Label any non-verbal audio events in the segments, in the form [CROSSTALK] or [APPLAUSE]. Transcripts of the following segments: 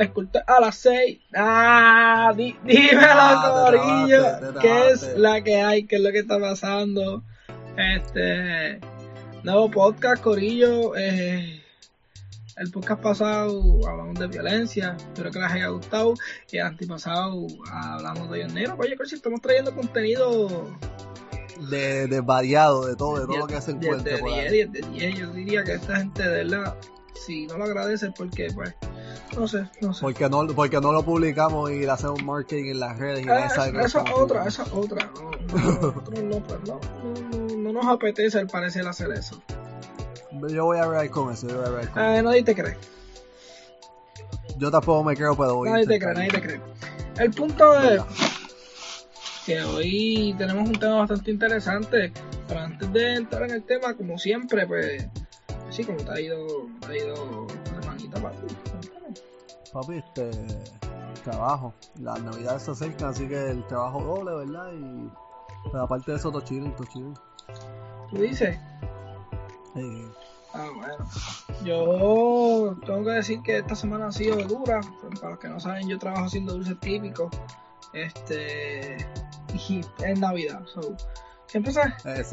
escultor a las 6. Ah, di- dímelo, Ah, Corillo. ¿Qué es la que hay? ¿Qué es lo que está pasando? Este. Nuevo podcast, Corillo. Eh, el podcast pasado hablamos de violencia. Espero que les haya gustado. Y el antipasado hablamos de negro. Oye, Corillo, estamos trayendo contenido De, de variado, de todo, de todo Diez- lo que se diez encuentre de por 10, ahí. 10 de 10. Yo diría que esta gente de verdad, si no lo agradece es porque, pues, no sé, no sé. Porque no, porque no lo publicamos y le hacemos marketing en las redes y Ah, esa es estamos otra, esa es otra. No, no, no, pues, no, no, no, no nos apetece al parecer hacer eso. Yo voy a ver con eso, yo voy a ver con Ah, nadie te cree, Yo tampoco me creo, pero voy a nadie te cree, nadie te cree. El punto es que hoy tenemos un tema bastante interesante, pero antes de entrar en el tema, como siempre, pues, sí, como te ha ido, te ha ido la manita, papi. Papi, este trabajo. Las navidades se acercan, así que el trabajo doble, ¿verdad? Y pero aparte de eso, todo chilling, todo chilling. Tú dices, Eh, Ah, bueno. Yo tengo que decir que esta semana ha sido dura. Para los que no saben, yo trabajo haciendo dulces típicos. Este. Y es Navidad. so, siempre,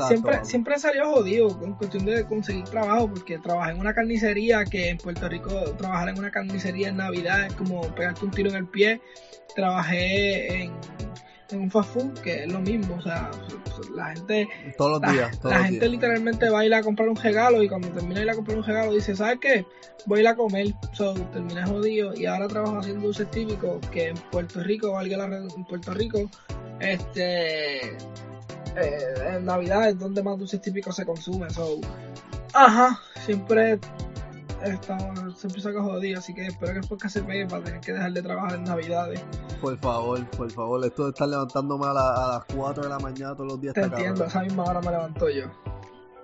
siempre, siempre salió jodido con cuestión de conseguir trabajo. Porque trabajé en una carnicería que en Puerto Rico, trabajar en una carnicería en Navidad es como pegarte un tiro en el pie. Trabajé en, en un fast food que es lo mismo. O sea, la gente Todos los la, días, todos la los gente días. literalmente va a ir a comprar un regalo y cuando termina de ir a comprar un regalo dice, ¿sabes qué? Voy a ir a comer. So, terminé jodido y ahora trabajo haciendo dulces típicos que en Puerto Rico, valga la red- en Puerto Rico, este, eh, en Navidad es donde más dulces típicos se consumen. So, ajá, siempre estamos, siempre saco jodido, así que espero que el podcast se pegue para tener que dejar de trabajar en Navidades. Por favor, por favor. Esto de estar levantándome a, la- a las 4 de la mañana todos los días Te está entiendo, cabrón. esa misma hora me levanto yo.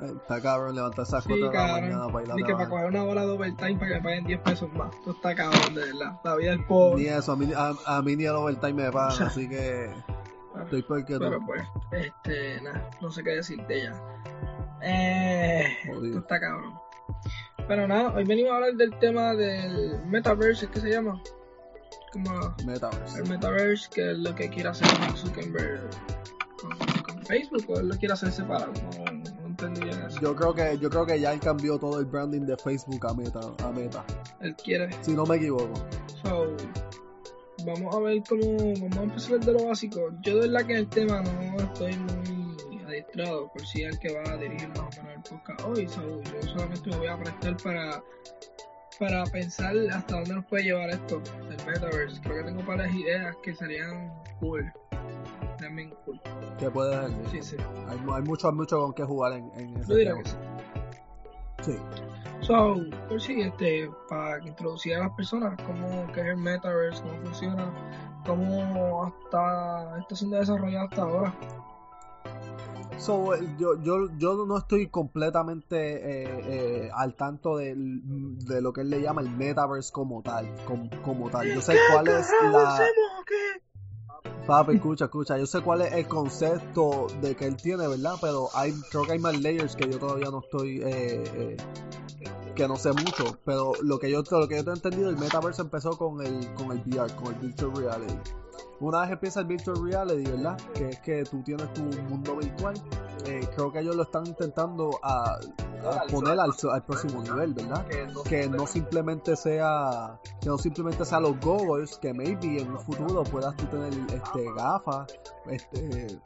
Eh, Está cabrón levantarse a las Sí, 4 de la mañana para ir a Ni que para coger una hora de overtime para que me paguen 10 pesos más. Esto está cabrón, de verdad. La vida del pobre. Ni eso, a mí, a, a mí ni el overtime me pagan, [LAUGHS] así que estoy que Pero pues, este, nada, no sé qué decirte ya. Eh, Jodido. esto está cabrón. Pero nada, hoy venimos a hablar del tema del metaverse, ¿qué se llama? Como Metaverse. el metaverse, que es lo que quiere hacer Zuckerberg con, con Facebook, o él lo quiere hacer separado. No, no entendí bien eso. Yo creo que yo creo que ya él cambió todo el branding de Facebook a Meta, a Meta, Él quiere si no me equivoco. So, vamos a ver cómo vamos a empezar desde lo básico. Yo de verdad que en el tema no estoy muy adiestrado, por si es el que va a dirigir más o menos el podcast hoy. So, yo solamente me voy a prestar para para pensar hasta dónde nos puede llevar esto del metaverse. Creo que tengo varias ideas que serían cool. También cool. ¿Qué puede? Sí, sí. Hay, hay mucho, mucho con qué jugar en, en ese Yo diría tema. que sí. Sí. So, por si este, para introducir a las personas cómo que es el metaverse, cómo funciona, cómo hasta está siendo desarrollado hasta ahora. So, eh, yo, yo, yo no estoy completamente eh, eh, al tanto del- de, lo que él le llama el metaverse como tal, como, como tal. Yo sé cuál es la... Papi, escucha, escucha. Yo sé cuál es el concepto de que él tiene, ¿verdad? Pero hay, creo que hay más layers que yo todavía no estoy, eh, eh, que no sé mucho. Pero lo que yo, lo que yo te he entendido, el metaverse empezó con el, con el VR, con el virtual reality. Una vez empieza el virtual reality, ¿verdad? Que es que tú tienes tu mundo virtual. Eh, creo que ellos lo están intentando a, a poner al, al próximo nivel, ¿verdad? que no simplemente sea que no simplemente sea los goggles que maybe en un futuro puedas tú tener este gafas este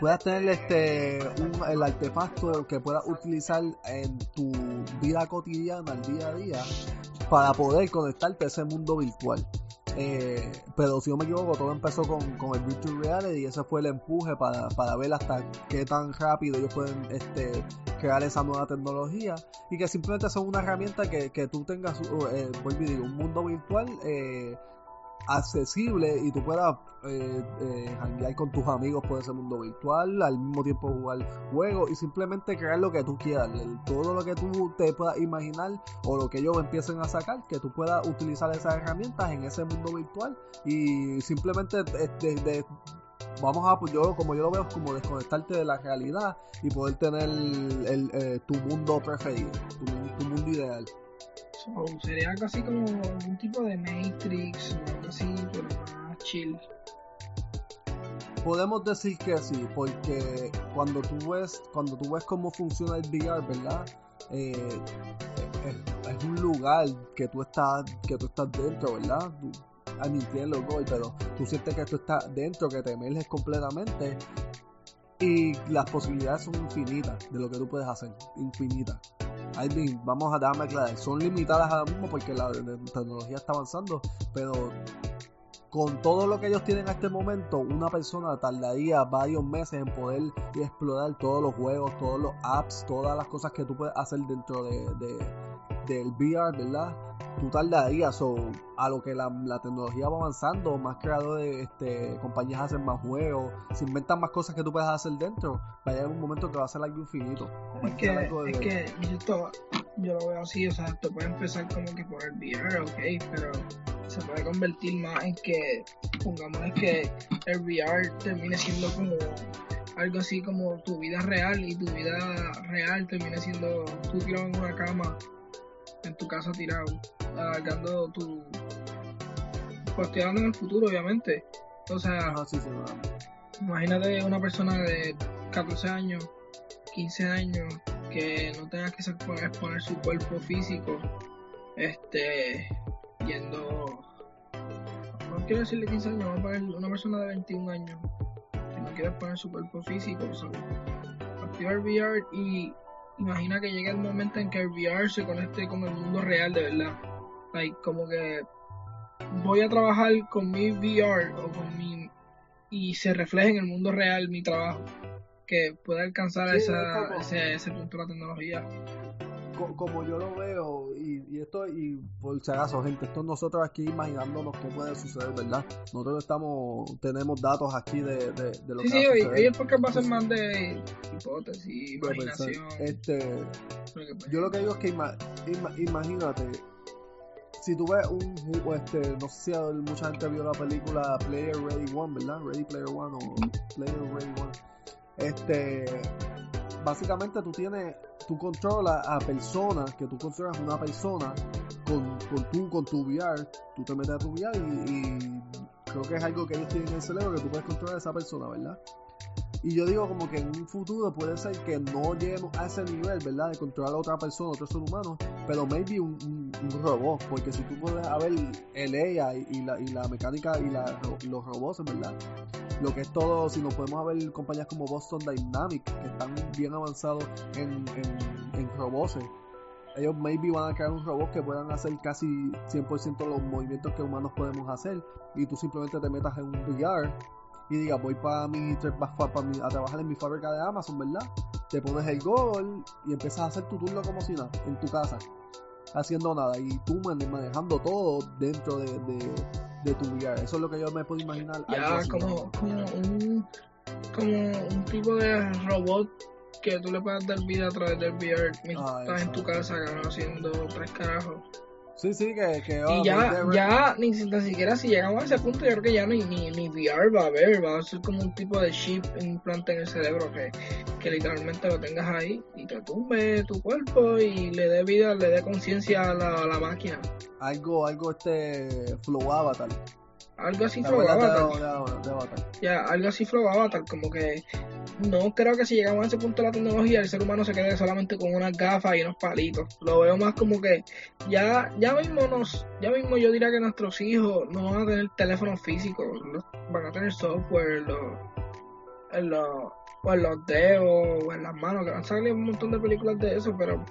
puedas tener este un, el artefacto que puedas utilizar en tu vida cotidiana al día a día para poder conectarte a ese mundo virtual eh, pero si no me equivoco, todo empezó con, con el Virtual Reality y ese fue el empuje para, para ver hasta qué tan rápido ellos pueden este, crear esa nueva tecnología y que simplemente son una herramienta que, que tú tengas, eh, un mundo virtual eh, accesible y tú puedas eh, eh, con tus amigos por ese mundo virtual, al mismo tiempo jugar juegos y simplemente crear lo que tú quieras, todo lo que tú te puedas imaginar o lo que ellos empiecen a sacar, que tú puedas utilizar esas herramientas en ese mundo virtual y simplemente eh, de- vamos a yo como yo lo veo como desconectarte de la realidad y poder tener el, eh, tu mundo preferido, tu, tu mundo ideal. So, sería algo así como algún tipo de Matrix, o algo así, pero más chill. Podemos decir que sí, porque cuando tú ves, cuando tú ves cómo funciona el VR, ¿verdad? Eh, es, un lugar que tú estás, que tú estás dentro, ¿verdad? Tú, admitiendo pero tú sientes que tú estás dentro, que te emerges completamente y las posibilidades son infinitas de lo que tú puedes hacer, infinitas. Alvin, vamos a darme aclarar, son limitadas ahora mismo porque la tecnología está avanzando, pero con todo lo que ellos tienen a este momento, una persona tardaría varios meses en poder explorar todos los juegos, todos los apps, todas las cosas que tú puedes hacer dentro de, de del VR, ¿verdad? Tú tardarías, o a lo que la, tecnología va avanzando, más creadores, este, compañías hacen más juegos, se inventan más cosas que tú puedes hacer dentro, va a llegar un momento que va a ser algo infinito. Es que, es que yo, yo, lo veo así, o sea, te puede empezar como que por el VR, ok, pero se puede convertir más en que, pongamos que el VR termine siendo como algo así como tu vida real y tu vida real termine siendo tú tirado en una cama en tu casa tirado, alargando tu. Pues en el futuro, obviamente. O sea, imagínate una persona de 14 años, 15 años, que no tenga que exponer su cuerpo físico, este, yendo. No quiero decirle 15 años, vamos a poner una persona de 21 años que no quiere exponer su cuerpo físico, activar VR y imagina que llegue el momento en que el VR se conecte con el mundo real de verdad. Like, como que voy a trabajar con mi VR o con mi y se refleje en el mundo real mi trabajo que pueda alcanzar esa, ese, ese punto de la tecnología como yo lo veo, y, esto, y por si acaso, gente, esto nosotros aquí imaginándonos qué puede suceder, ¿verdad? Nosotros estamos, tenemos datos aquí de, de, de lo sí, que Sí, sí, es porque va a ser más de hipótesis, imaginación. Este, yo lo que digo es que imagínate, si tú ves un, este, no sé si mucha gente vio la película Player Ready One, ¿verdad? Ready Player One o Player Ready One. Este, básicamente tú tienes, tú controlas a personas, que tú controlas una persona con, con, tu, con tu VR, tú te metes a tu VR y, creo que es algo que ellos tienen en el cerebro que tú puedes controlar a esa persona, ¿verdad? Y yo digo como que en un futuro puede ser que no lleguemos a ese nivel, ¿verdad? De controlar a otra persona, otro ser humano, pero maybe un, robot, porque si tú puedes ver el AI y la, y la mecánica y la, los robots, ¿verdad? Lo que es todo, si nos podemos ver compañías como Boston Dynamics, que están bien avanzados en, en, en robots, ellos maybe van a crear un robot que puedan hacer casi 100% los movimientos que humanos podemos hacer y tú simplemente te metas en un VR y digas voy para mi, a trabajar en mi fábrica de Amazon, ¿verdad? Te pones el gol y empiezas a hacer tu turno como si nada en tu casa haciendo nada y tú manejando todo dentro de, de, tu VR. Eso es lo que yo me puedo imaginar. Ya, como, como, un, como un tipo de robot que tú le puedas dar vida a través del VR mientras ah, estás en tu casa haciendo tres carajos. Sí, sí, que... que y ya, ya ni, siquiera si llegamos a ese punto, yo creo que ya ni, ni, ni VR va a haber, va a ser como un tipo de chip, implante en el cerebro que, que literalmente lo tengas ahí y te tumbe tu cuerpo y le dé vida, le dé conciencia a la, a la máquina. Algo, algo este Flow Avatar algo así Flow Avatar. Ya, algo así Flow Avatar, como que no creo que si llegamos a ese punto de la tecnología el ser humano se quede solamente con unas gafas y unos palitos. Lo veo más como que ya ya mismo nos ya mismo yo diría que nuestros hijos no van a tener teléfonos físicos, van a tener software en los o en los dedos o en las manos, que han salido un montón de películas de eso, pero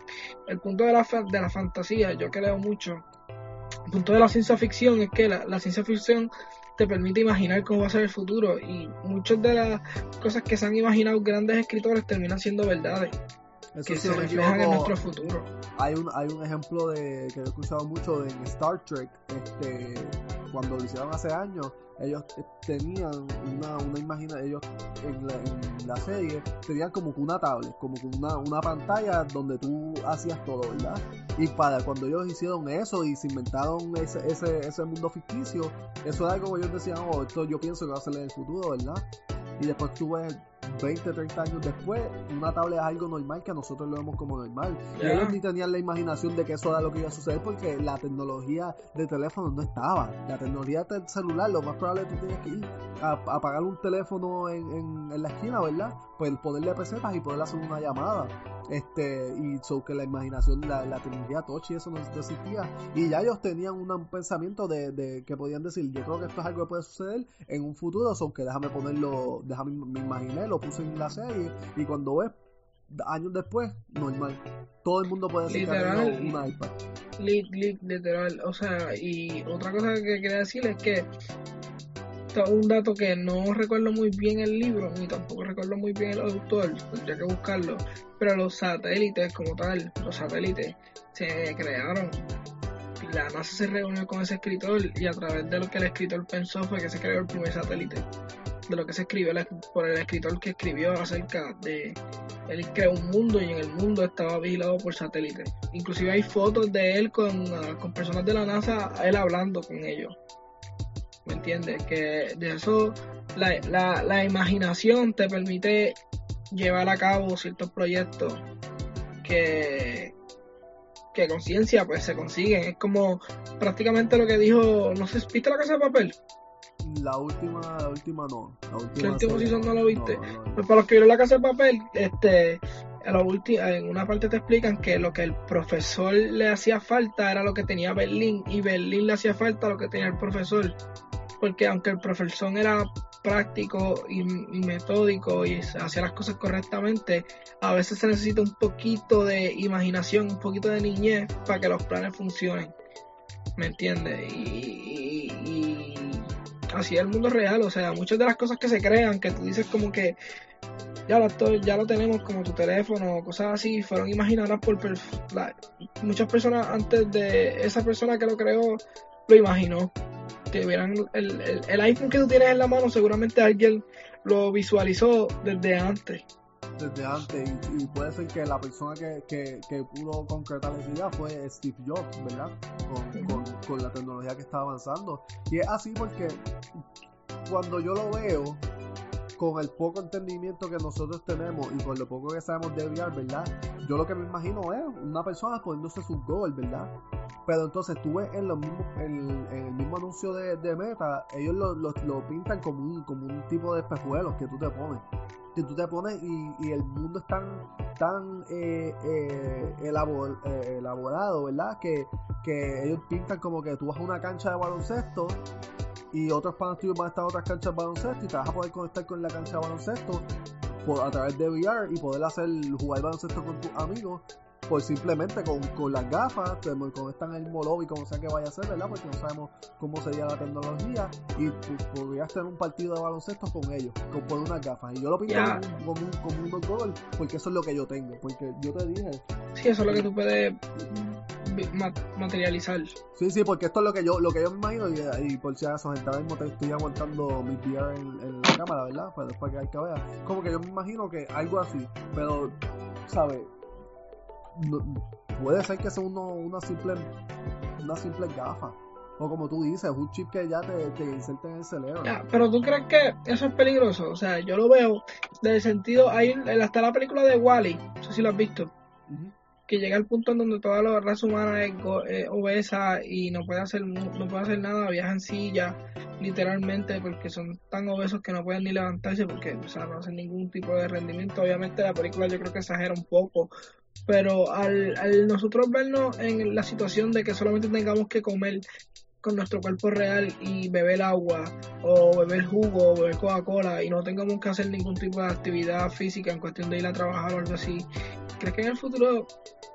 el punto de la, de la fantasía, yo creo mucho el punto de la ciencia ficción es que la, ciencia ficción te permite imaginar cómo va a ser el futuro y muchas de las cosas que se han imaginado grandes escritores terminan siendo verdades que se reflejan en nuestro futuro. Hay un, hay un ejemplo de que he escuchado mucho de Star Trek, este, cuando lo hicieron hace años, ellos tenían una, una imagina, ellos en la, serie tenían como que una tablet, como que una, una pantalla donde tú hacías todo, ¿verdad? Y para cuando ellos hicieron eso y se inventaron ese, ese, ese mundo ficticio, eso era algo que ellos decían, oh, esto yo pienso que va a ser en el futuro, ¿verdad? Y después tú ves 20, 30 años después, una tablet es algo normal que nosotros lo vemos como normal. Y ellos ni tenían la imaginación de que eso era lo que iba a suceder porque la tecnología de teléfono no estaba. La tecnología del celular, lo más probable es que tú tenías que ir a, a pagar un teléfono en, en, la esquina, ¿verdad? Pues ponerle pesetas y poder hacer una llamada. Este, y so que la imaginación, la, la tecnología touch y eso no, existía. Y ya ellos tenían un pensamiento de, de, que podían decir, yo creo que esto es algo que puede suceder en un futuro, so que déjame ponerlo, déjame, me imaginé, lo puse en la serie y cuando ves años después, normal. Todo el mundo puede decir literal, que un iPad. literal, o sea, y otra cosa que quería decir es que un dato que no recuerdo muy bien el libro, ni tampoco recuerdo muy bien el autor, tendría que buscarlo, pero los satélites como tal, los satélites se crearon. La NASA se reunió con ese escritor y a través de lo que el escritor pensó fue que se creó el primer satélite. De lo que se escribió por el escritor que escribió acerca de él creó un mundo y en el mundo estaba vigilado por satélites. Inclusive hay fotos de él con, con personas de la NASA, él hablando con ellos. ¿Me entiendes? Que de eso la, la, imaginación te permite llevar a cabo ciertos proyectos que, que con ciencia pues se consiguen. Es como prácticamente lo que dijo, no sé, ¿viste la casa de papel? La última, la última no. La última, no lo viste. Pues para los que vieron la casa de papel, este, en una parte te explican que lo que el profesor le hacía falta era lo que tenía Berlín y Berlín le hacía falta lo que tenía el profesor porque aunque el profesor era práctico y, metódico y hacía las cosas correctamente, a veces se necesita un poquito de imaginación, un poquito de niñez para que los planes funcionen. ¿Me entiendes? Y, así es el mundo real, o sea, muchas de las cosas que se crean, que tú dices como que ya lo, ya lo tenemos como tu teléfono, cosas así, fueron imaginadas por muchas personas antes de esa persona que lo creó, lo imaginó que vieran el, el, iPhone que tú tienes en la mano, seguramente alguien lo visualizó desde antes. Desde antes, y, puede ser que la persona que, que, que, pudo concretar esa idea fue Steve Jobs, ¿verdad? Con, con, la tecnología que está avanzando. Y es así porque cuando yo lo veo, con el poco entendimiento que nosotros tenemos y con lo poco que sabemos de VR, ¿verdad? Yo lo que me imagino es una persona poniéndose su gol, ¿verdad? Pero entonces tú ves en, los mismos, en, el mismo anuncio de, Meta, ellos lo, lo, pintan como un, como un tipo de espejuelos que tú te pones. Que tú te pones y, el mundo es tan, tan eh, eh, eh, elaborado, ¿verdad? Que, que ellos pintan como que tú vas a una cancha de baloncesto y otros panos tuyos van a estar en otras canchas de baloncesto y te vas a poder conectar con la cancha de baloncesto a través de VR y poder hacer jugar baloncesto con tus amigos pues simplemente con, con las gafas, con están en el mismo lobby, como sea que vaya a ser, ¿verdad? Porque no sabemos cómo sería la tecnología y podrías tener un partido de baloncesto con ellos, con, con unas gafas. Y yo lo pinto como, un, como un gol, porque eso es lo que yo tengo, porque yo te dije. Sí, eso es lo que tú puedes materializar. Sí, sí, porque esto es lo que yo, lo que yo me imagino, y, por si acaso, gente, ahora mismo te estoy aguantando mi VR en, en, la cámara, ¿verdad? Pues después que hay que ver. Como que yo me imagino que algo así, pero, ¿sabes? puede ser que sea uno, una simple una simple gafa. O como tú dices, un chip que ya te, te inserta en el cerebro. pero tú crees que eso es peligroso. O sea, yo lo veo del sentido. Hay hasta la película de Wally, no sé si lo has visto. Que llega al punto en donde toda la raza humana es, obesa y no puede hacer no puede hacer nada, viaja en silla, literalmente, porque son tan obesos que no pueden ni levantarse porque o sea, no hacen ningún tipo de rendimiento. Obviamente la película yo creo que exagera un poco, pero al, al nosotros vernos en la situación de que solamente tengamos que comer con nuestro cuerpo real y beber agua o beber jugo o beber Coca-Cola y no tengamos que hacer ningún tipo de actividad física en cuestión de ir a trabajar o algo así, ¿crees que en el futuro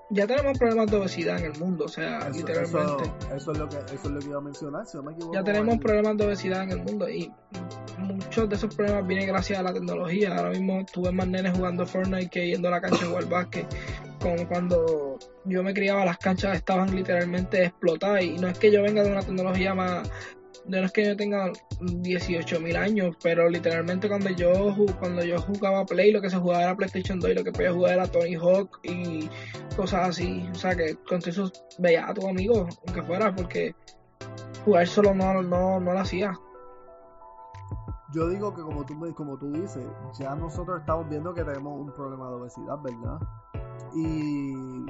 ya tenemos problemas de obesidad en el mundo, o sea, literalmente. Eso, es lo que, eso es lo que iba a mencionar, si no me equivoco. Ya tenemos problemas de obesidad en el mundo y muchos de esos problemas vienen gracias a la tecnología. Ahora mismo tuve más nenes jugando Fortnite que yendo a la cancha de jugar básquet. Como cuando yo me criaba, las canchas estaban literalmente explotadas y no es que yo venga de una tecnología más no es que yo tenga 18 mil años, pero literalmente cuando yo cuando yo jugaba Play, lo que se jugaba era PlayStation 2 y lo que podía jugar era Tony Hawk y cosas así. O sea que con eso veía a tu amigo, aunque fuera, porque jugar solo no, no, no lo hacía. yo digo que como tú, como tú dices, ya nosotros estamos viendo que tenemos un problema de obesidad, ¿verdad? Y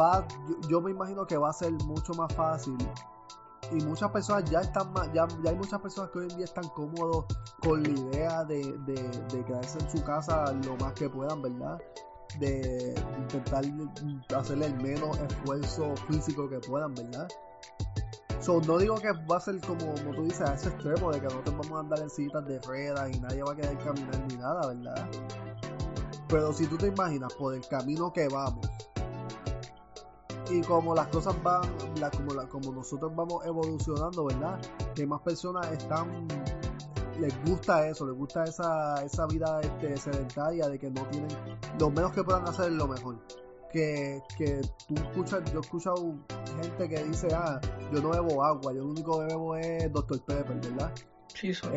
va, yo, me imagino que va a ser mucho más fácil y muchas personas ya están más, ya, hay muchas personas que hoy en día están cómodos con la idea de, de, quedarse en su casa lo más que puedan, ¿verdad? De intentar hacerle el menos esfuerzo físico que puedan, ¿verdad? So, no digo que va a ser como, como tú dices, a ese extremo de que nosotros vamos a andar en citas de ruedas y nadie va a querer caminar ni nada, ¿verdad? Pero si tú te imaginas por el camino que vamos y como las cosas van, como, la, como nosotros vamos evolucionando, ¿verdad? Que más personas están, les gusta eso, les gusta esa, esa vida este, sedentaria de que no tienen, lo menos que puedan hacer es lo mejor. Que, que tú escuchas, yo he escuchado gente que dice, ah, yo no bebo agua, yo lo único que bebo es Dr. Pepper, ¿verdad? Sí, eso.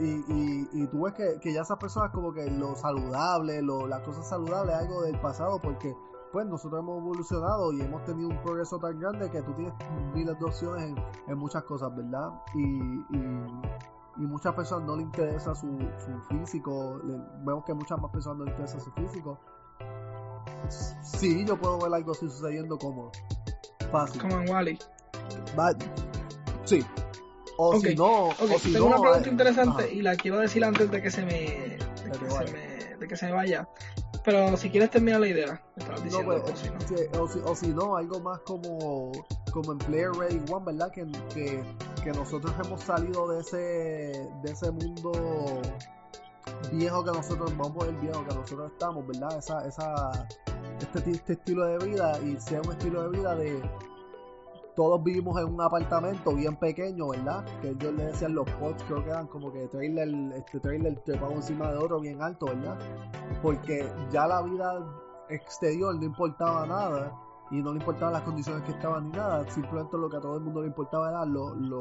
y, y, y, tú ves que, que, ya esas personas como que lo saludable, lo, las cosas saludables es algo del pasado porque pues nosotros hemos evolucionado y hemos tenido un progreso tan grande que tú tienes miles de opciones en, muchas cosas, ¿verdad? Y, y, y, muchas personas no le interesa su, su físico, vemos que muchas más personas no le interesa su físico. Sí, yo puedo ver algo así sucediendo como fácil. Como en Wally. Sí. O si no. o si tengo una pregunta interesante y la quiero decir antes de que se me, de que se me, de que se me vaya. Pero si quieres terminar la idea, no, pues, o, si no. algo más como, como en Player Ready One, ¿verdad? Que, que, que, nosotros hemos salido de ese, de ese mundo viejo que nosotros, vamos el viejo que nosotros estamos, ¿verdad? Esa, esa, este, este estilo de vida y sea un estilo de vida de todos vivimos en un apartamento bien pequeño, ¿verdad? Que ellos le decían los pods, creo que eran como que trailer, este trailer trepado encima de otro bien alto, ¿verdad? Porque ya la vida exterior no importaba nada y no le importaban las condiciones que estaban ni nada, simplemente lo que a todo el mundo le importaba era lo, lo,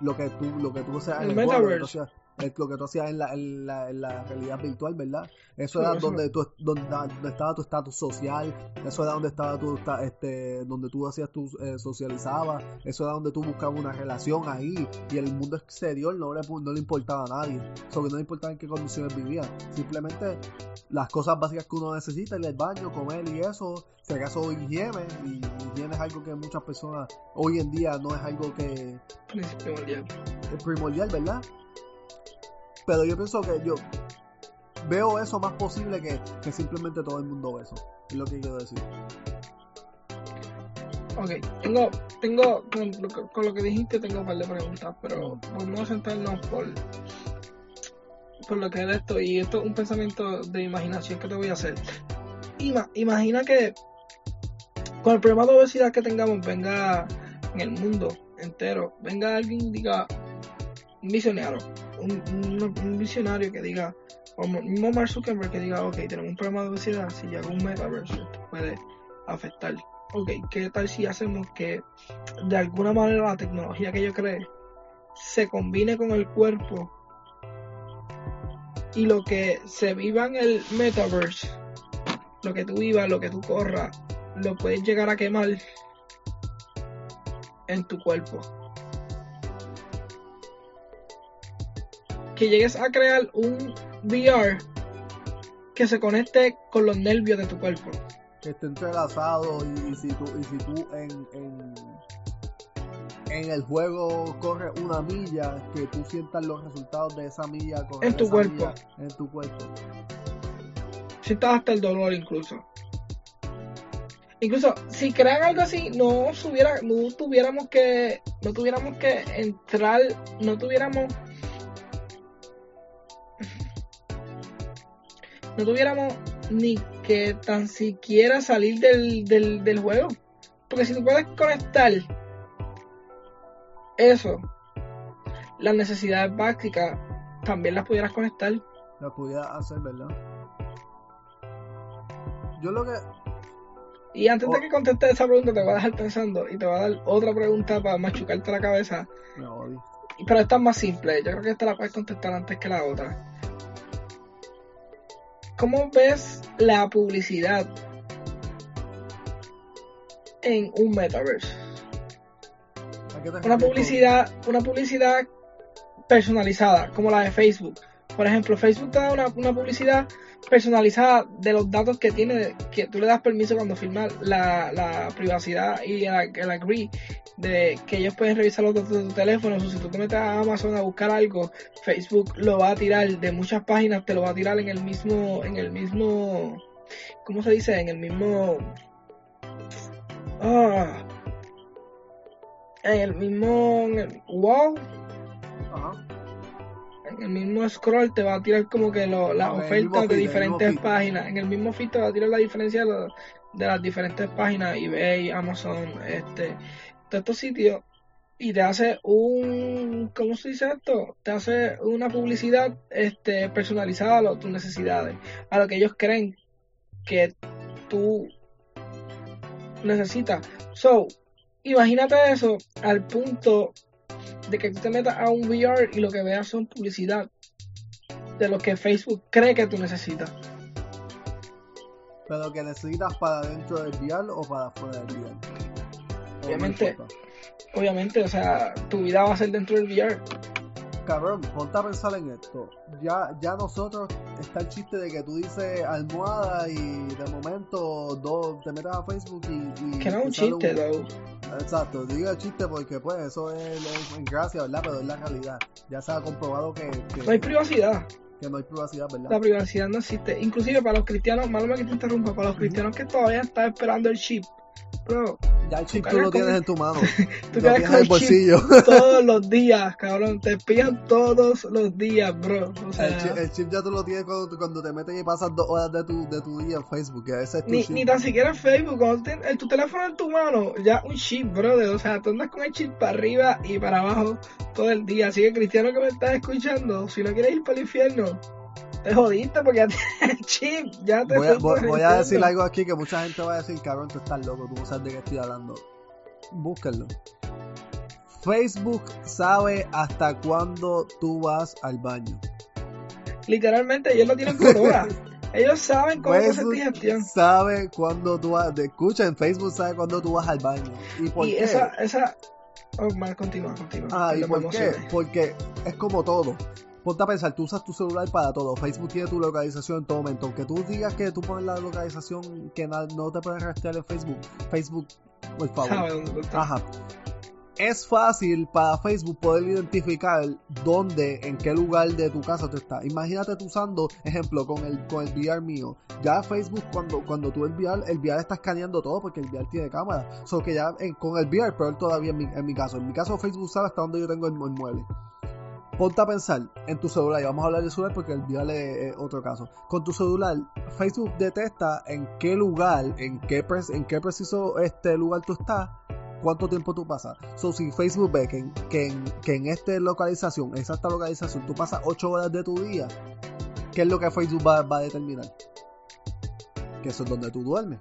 lo que tú, lo que tú seas el, el metaverse lo que tú hacías en la, en la, en la realidad virtual, ¿verdad? Eso era donde, tú, donde, estaba tu estatus social, eso era donde estaba tu, este, donde tú hacías tu, eh, socializabas, eso era donde tú buscabas una relación ahí, y el mundo exterior no le, no le importaba a nadie, sobre no le importaba en qué condiciones vivían, simplemente las cosas básicas que uno necesita, al baño, comer y eso, si acaso higiene, y higiene es algo que muchas personas hoy en día no es algo que es primordial, es primordial ¿verdad? Pero yo pienso que yo veo eso más posible que, que simplemente todo el mundo ve eso. Es lo que quiero decir. Ok, tengo, tengo, con, lo que dijiste tengo un par de preguntas, pero vamos a sentarnos por, por lo que es esto, y esto es un pensamiento de imaginación que te voy a hacer. imagina que con el problema de obesidad que tengamos venga en el mundo entero, venga alguien y diga, un visionario, que diga, o mismo Mark Zuckerberg que diga, ok, tenemos un problema de obesidad, si llega un metaverso, esto puede afectar. Ok, ¿qué tal si hacemos que de alguna manera la tecnología que yo cree se combine con el cuerpo y lo que se viva en el metaverse, lo que tú vivas, lo que tú corras, lo puedes llegar a quemar en tu cuerpo? Que llegues a crear un VR que se conecte con los nervios de tu cuerpo. Que esté entrelazado y, si tú, y si tú en, en, el juego corres una milla, que tú sientas los resultados de esa milla en tu cuerpo. en tu cuerpo. Sientas hasta el dolor incluso. Incluso si crean algo así, no subiera, no tuviéramos que, no tuviéramos que entrar, no tuviéramos no tuviéramos ni que tan siquiera salir del, del, juego. Porque si tú puedes conectar eso, las necesidades básicas, también las pudieras conectar. Las pudieras hacer, ¿verdad? Yo lo que... Y antes de oh. que conteste esa pregunta, te voy a dejar pensando y te voy a dar otra pregunta para machucarte la cabeza. Pero esta es más simple. Yo creo que esta la puedes contestar antes que la otra. ¿Cómo ves la publicidad en un metaverse? una publicidad, una publicidad personalizada, como la de Facebook. Por ejemplo, Facebook te da una, publicidad personalizada de los datos que tiene, que tú le das permiso cuando firmas la, privacidad y el, agree de que ellos pueden revisar los datos de tu teléfono. O si tú te metes a Amazon a buscar algo, Facebook lo va a tirar de muchas páginas, te lo va a tirar en el mismo, en el mismo, ¿cómo se dice? En el mismo, ah, en el mismo, en el, wow en el mismo scroll te va a tirar como que las ofertas de diferentes páginas. En el mismo feed te va a tirar la diferencia de, las diferentes páginas, eBay, Amazon, este, todos estos sitios. Y te hace un, ¿cómo se dice esto? Te hace una publicidad este, personalizada a tus necesidades, a lo que ellos creen que tú necesitas. So, imagínate eso al punto de que tú te metas a un VR y lo que veas son publicidad de lo que Facebook cree que tú necesitas. Pero que necesitas para dentro del VR o para fuera del VR. Obviamente, obviamente, o sea, tu vida va a ser dentro del VR. Cabrón, ponte a pensar en esto. Ya, ya nosotros está el chiste de que tú dices almohada y de momento dos, te metes a Facebook y. que no es un chiste, Exacto, digo el chiste porque pues eso es, en gracia, ¿verdad? Pero es la realidad. Ya se ha comprobado que, No hay privacidad. Que no hay privacidad, ¿verdad? La privacidad no existe. Inclusive para los cristianos, malo que te interrumpa, para los cristianos que todavía están esperando el chip Bro, ya el chip tú, lo tienes en tu mano. [LAUGHS] tú lo tienes en el bolsillo. [LAUGHS] todos los días, cabrón. Te pillan todos los días, bro. O sea, el, chip, ya tú lo tienes cuando, cuando, te metes y pasas dos horas de tu, de tu día en Facebook. ese es tu ni, ni tan siquiera en Facebook. Cuando tienes tu teléfono en tu mano, ya un chip, brother. O sea, tú andas con el chip para arriba y para abajo todo el día. Así que, cristiano que me estás escuchando, si no quieres ir para el infierno, te jodiste porque ya tienes [LAUGHS] chip, ya te Voy, a, decir algo aquí que mucha gente va a decir, cabrón, tú estás loco, tú no sabes de qué estoy hablando. Búsquenlo. Facebook sabe hasta cuándo tú vas al baño. Literalmente, ellos lo tienen por hora. [LAUGHS] Ellos saben cómo hacer digestión. Sabe cuándo tú vas. Escucha, en Facebook sabe cuándo tú vas al baño. ¿Y por qué? esa, esa. Oh, mal, continúa, continúa. Ah, ¿y por qué? Porque es como todo ponte a pensar, tú usas tu celular para todo. Facebook tiene tu localización en todo momento. Aunque tú digas que tú pones la localización que no te puedes rastrear en Facebook, Facebook, por favor. [LAUGHS] Ajá. Es fácil para Facebook poder identificar dónde, en qué lugar de tu casa tú estás. Imagínate tú usando, ejemplo, con el, con el VR mío. Ya Facebook, cuando, cuando tú el VR, el VR está escaneando todo porque el VR tiene cámara. So que ya con el VR, pero todavía en mi, en mi caso. En mi caso, Facebook sabe hasta dónde yo tengo el, el mueble ponte a pensar en tu celular, y vamos a hablar del celular porque el es otro caso. Con tu celular, Facebook detecta en qué lugar, en qué, en qué preciso este lugar tú estás, cuánto tiempo tú pasas. So, si Facebook ve que en, que en, esta localización, esta localización, tú pasas 8 horas de tu día, ¿qué es lo que Facebook va, va a determinar? Que eso es donde tú duermes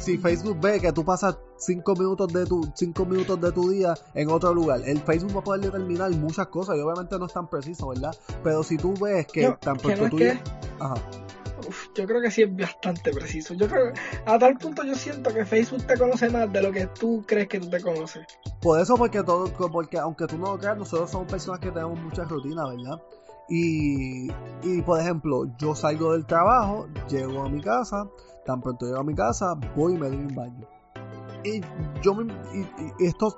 si Facebook ve que tú pasas 5 minutos de tu cinco minutos de tu día en otro lugar, el Facebook va a poder determinar muchas cosas y obviamente no es tan preciso, ¿verdad? Pero si tú ves que tan pronto tú Ajá. yo creo que sí es bastante preciso. Yo creo a tal punto yo siento que Facebook te conoce más de lo que tú crees que tú te conoces. Por eso porque todo porque aunque tú no lo creas, nosotros somos personas que tenemos mucha rutina, ¿verdad? Y, y por ejemplo, yo salgo del trabajo, llego a mi casa, Tan pronto llego a mi casa, voy y me doy un baño. Y yo me, y, esto,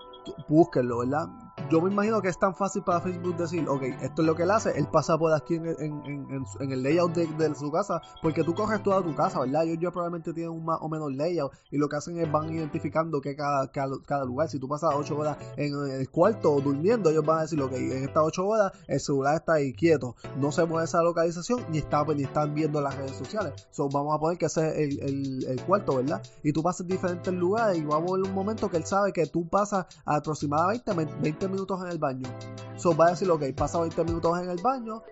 búsquenlo, ¿verdad? Yo me imagino que es tan fácil para Facebook decir, ok, esto es lo que él hace, él pasa por aquí en, el layout de, su casa, porque tú coges toda tu casa, ¿verdad? Ellos ya probablemente tienen un más o menos layout y lo que hacen es van identificando que cada, cada, lugar, si tú pasas 8 horas en el cuarto durmiendo, ellos van a decir, ok, en estas 8 horas el celular está ahí quieto, no se mueve esa localización ni, está, ni están viendo las redes sociales. So, vamos a poner que ese es el, cuarto, ¿verdad? Y tú pasas diferentes lugares y vamos a ver un momento que él sabe que tú pasas aproximadamente 20 minutos en el baño. So va a decir, ok, pasa 20 minutos en el baño.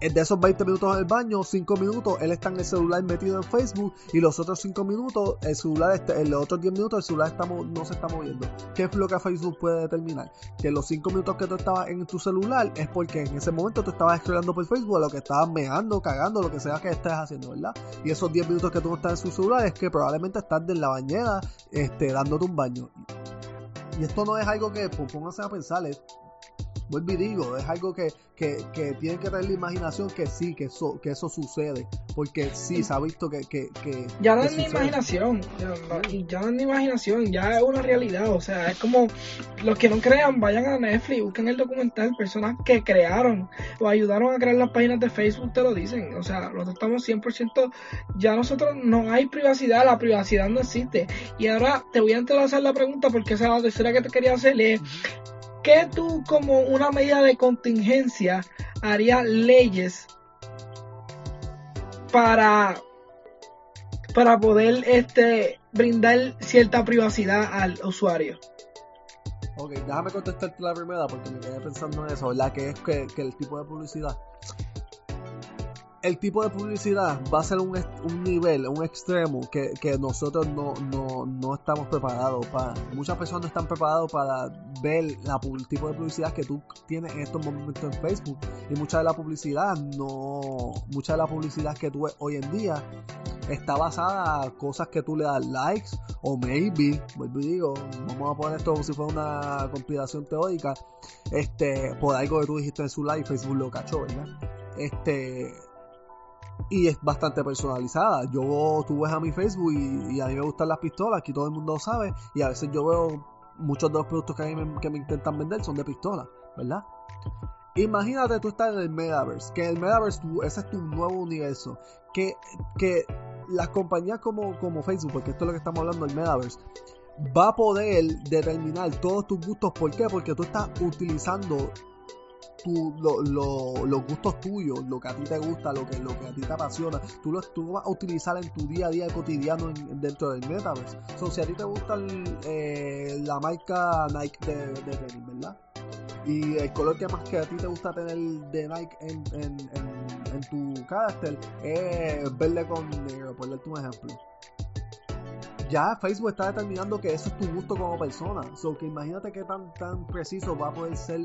De esos 20 minutos en el baño, 5 minutos él está en el celular metido en Facebook y los otros 5 minutos el celular, está, en los otros 10 minutos el celular no se está moviendo. ¿Qué es lo que Facebook puede determinar? Que los 5 minutos que tú estabas en tu celular es porque en ese momento tú estabas scrollando por Facebook a lo que estabas meando, cagando, lo que sea que estés haciendo, ¿verdad? Y esos 10 minutos que tú no estás en su celular es que probablemente estás en la bañera este, dándote un baño y esto no es algo que, pues, pónganse a pensar, es, vuelvo y digo, es algo que, que, que tienen que tener la imaginación que sí, que eso, que eso sucede. Porque sí, se ha visto que. que, que ya no es ni imaginación, ya, ya no es ni imaginación, ya es una realidad. O sea, es como los que no crean, vayan a Netflix, busquen el documental. Personas que crearon o ayudaron a crear las páginas de Facebook te lo dicen. O sea, nosotros estamos 100%, ya nosotros no hay privacidad, la privacidad no existe. Y ahora te voy a entrelazar la pregunta porque esa es la tercera que te quería hacer. Es, ¿Qué tú como una medida de contingencia harías leyes para para poder este brindar cierta privacidad al usuario? Ok, déjame contestarte la primera porque me quedé pensando en eso, ¿verdad? Que es que el tipo de publicidad. El tipo de publicidad va a ser un, un nivel, un extremo que, que nosotros no, no, no estamos preparados para. Muchas personas no están preparados para ver la, el tipo de publicidad que tú tienes en estos momentos en Facebook. Y mucha de la publicidad no. Mucha de la publicidad que tú ves hoy en día está basada a cosas que tú le das likes o maybe, vuelvo y digo, vamos a poner esto como si fuera una compilación teórica, este, por algo que tú dijiste en su live, Facebook lo cachó, ¿verdad? Este, y es bastante personalizada. Yo, tú ves a mi Facebook y, a mí me gustan las pistolas, aquí todo el mundo lo sabe, y a veces yo veo muchos de los productos que a mí me, que me intentan vender son de pistolas, ¿verdad? Imagínate tú estás en el Metaverse, que el Metaverse ese es tu nuevo universo, que, que las compañías como, como Facebook, porque esto es lo que estamos hablando del Metaverse, va a poder determinar todos tus gustos. ¿Por qué? Porque tú estás utilizando tu, lo- lo- los gustos tuyos, lo que a ti te gusta, lo que, lo que a ti te apasiona. Tú lo, tú vas a utilizar en tu día a día cotidiano en- dentro del Metaverse. So, si a ti te gusta eh, la marca Nike de, de tenis, ¿verdad? Y el color que más que a ti te gusta tener de Nike en, en, en, en tu carácter es verde con negro, por darte un ejemplo. Ya Facebook está determinando que eso es tu gusto como persona. So que imagínate qué tan, tan preciso va a poder ser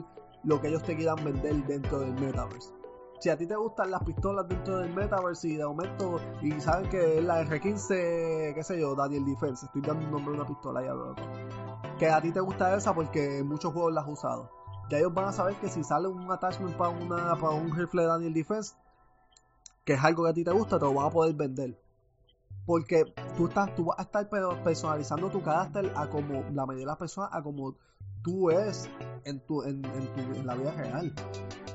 lo que ellos te quieran vender dentro del metaverse. Si a ti te gustan las pistolas dentro del metaverse y de momento, y saben que es la R15, qué sé yo, Daniel Defense, estoy dando un nombre de una pistola ya loco. Que a ti te gusta esa porque en muchos juegos la has usado. Ya ellos van a saber que si sale un attachment para una para un rifle de Daniel Defense, que es algo que a ti te gusta, te lo van a poder vender. Porque tú estás, tú vas a estar personalizando tu carácter a como la mayoría de las personas, a como tú eres en tu, en, en tu, en la vida real.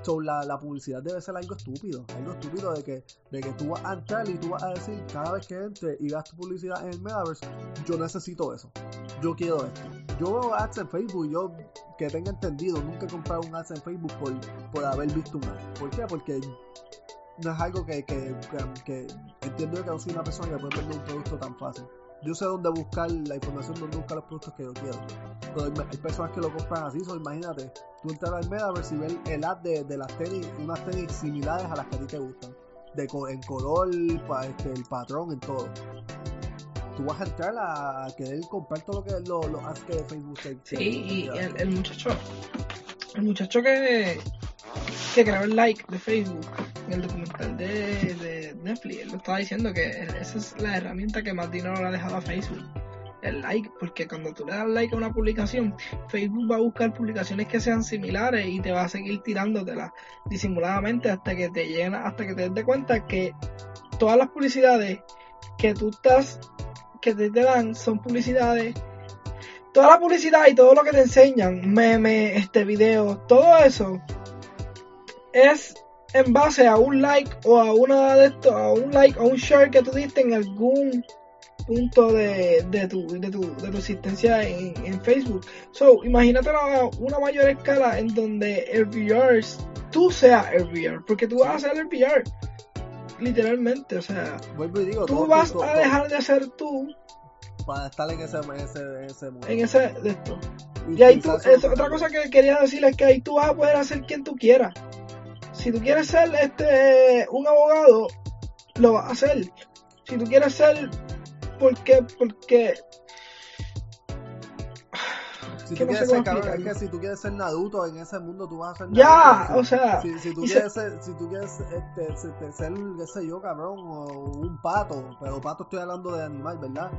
So, la, la publicidad debe ser algo estúpido, algo estúpido de que, de que tú vas a entrar y tú vas a decir cada vez que entre y veas tu publicidad en el Metaverse, yo necesito eso, yo quiero esto. Yo veo ads en Facebook, yo que tenga entendido, nunca he comprado un ads en Facebook por, por haber visto un ad. ¿Por qué? Porque no es algo que, que, que, entiendo que no soy una persona que puede vender un producto tan fácil. Yo sé dónde buscar la información, dónde buscar los productos que yo quiero. Pero hay, hay personas que lo compran así, so, imagínate, tú entras al Metaverse y ver el ad de, de las tenis, unas tenis similares a las que a ti te gustan. De, en color, pa- este, el patrón, en todo. Tú vas a entrar a, a querer comprar todo lo que los lo ads que Facebook te Sí, te- y el muchacho, el muchacho que, que creó el like de Facebook en el documental de, Netflix, él lo estaba diciendo que esa es la herramienta que más dinero le ha dejado a Facebook. El like, porque cuando tú le das like a una publicación, Facebook va a buscar publicaciones que sean similares y te va a seguir tirándotelas disimuladamente hasta que te lleguen, hasta que te des de cuenta que todas las publicidades que tú estás, que te, te dan son publicidades toda la publicidad y todo lo que te enseñan, memes, este video, todo eso es en base a un like o a una de estos, a un like o un share que tú diste en algún punto de, de, tu, de, tu, de tu existencia en, en Facebook. So, imagínate una, una mayor escala en donde el VR, tú seas el VR, porque tú vas a ser el VR, literalmente, o sea, digo, tú vas a dejar de ser tú para estar en ese, ese, ese mundo. en ese de esto. Y ahí tú, es, otra cosa que quería decir es que ahí tú vas a poder hacer quien tú quieras. Si tú quieres ser este un abogado, lo vas a hacer. Si tú quieres ser porque porque Si [SIGHS] tú no quieres ser cabrón, es explicarlo. que si tú quieres ser Naruto en ese mundo, tú vas a ser Ya, o sea, Si, si tú se- quieres ser, si tú quieres este, se- te- ser, qué sé yo, cabrón, o un pato, pero pato estoy hablando de animal, ¿verdad?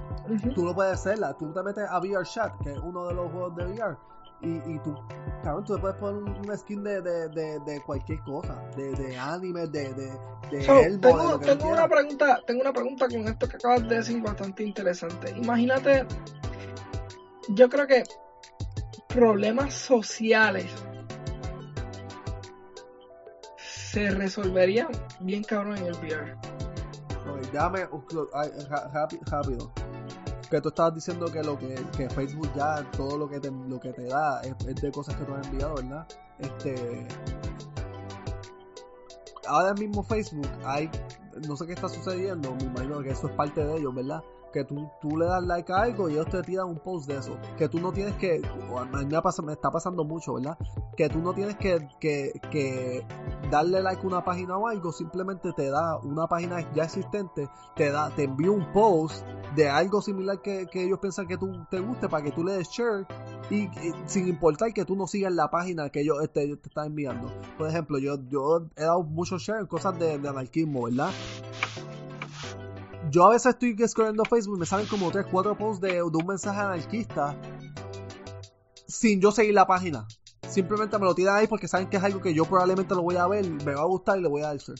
Tú lo puedes ser, tú te metes a VR Chat, que es uno de los juegos de VR, y, y tú, cabrón, tú le puedes poner un- una skin de, de, de, de cualquier cosa, de, de anime, de, de, de So, Elmo, de tengo, tú tengo una pregunta, tengo una pregunta con esto que acabas de decir bastante interesante. Imagínate, yo creo que problemas sociales se resolverían bien cabrón en el VR. Ra- rapi- rápido. Que tú estabas diciendo que lo que, que Facebook ya todo lo que te, lo que te da es, de cosas que tú has enviado, ¿verdad? Este ahora mismo Facebook hay no sé qué está sucediendo, me imagino que eso es parte de ellos, ¿verdad? Que tú, tú le das like a algo y ellos te tiran un post de eso. Que tú no tienes que, a me, me está pasando mucho, ¿verdad? Que tú no tienes que, que, que darle like a una página o algo, simplemente te da una página ya existente, te da, te envía un post de algo similar que, que ellos piensan que tú te guste para que tú le des share y, sin importar que tú no sigas la página que ellos, este, te están enviando. Por ejemplo, yo, yo he dado mucho share en cosas de anarquismo, ¿verdad? Yo a veces estoy scrollando Facebook y me salen como 3, 4 posts de, un mensaje anarquista sin yo seguir la página. Simplemente me lo tiran ahí porque saben que es algo que yo probablemente lo voy a ver, me va a gustar y le voy a dar share.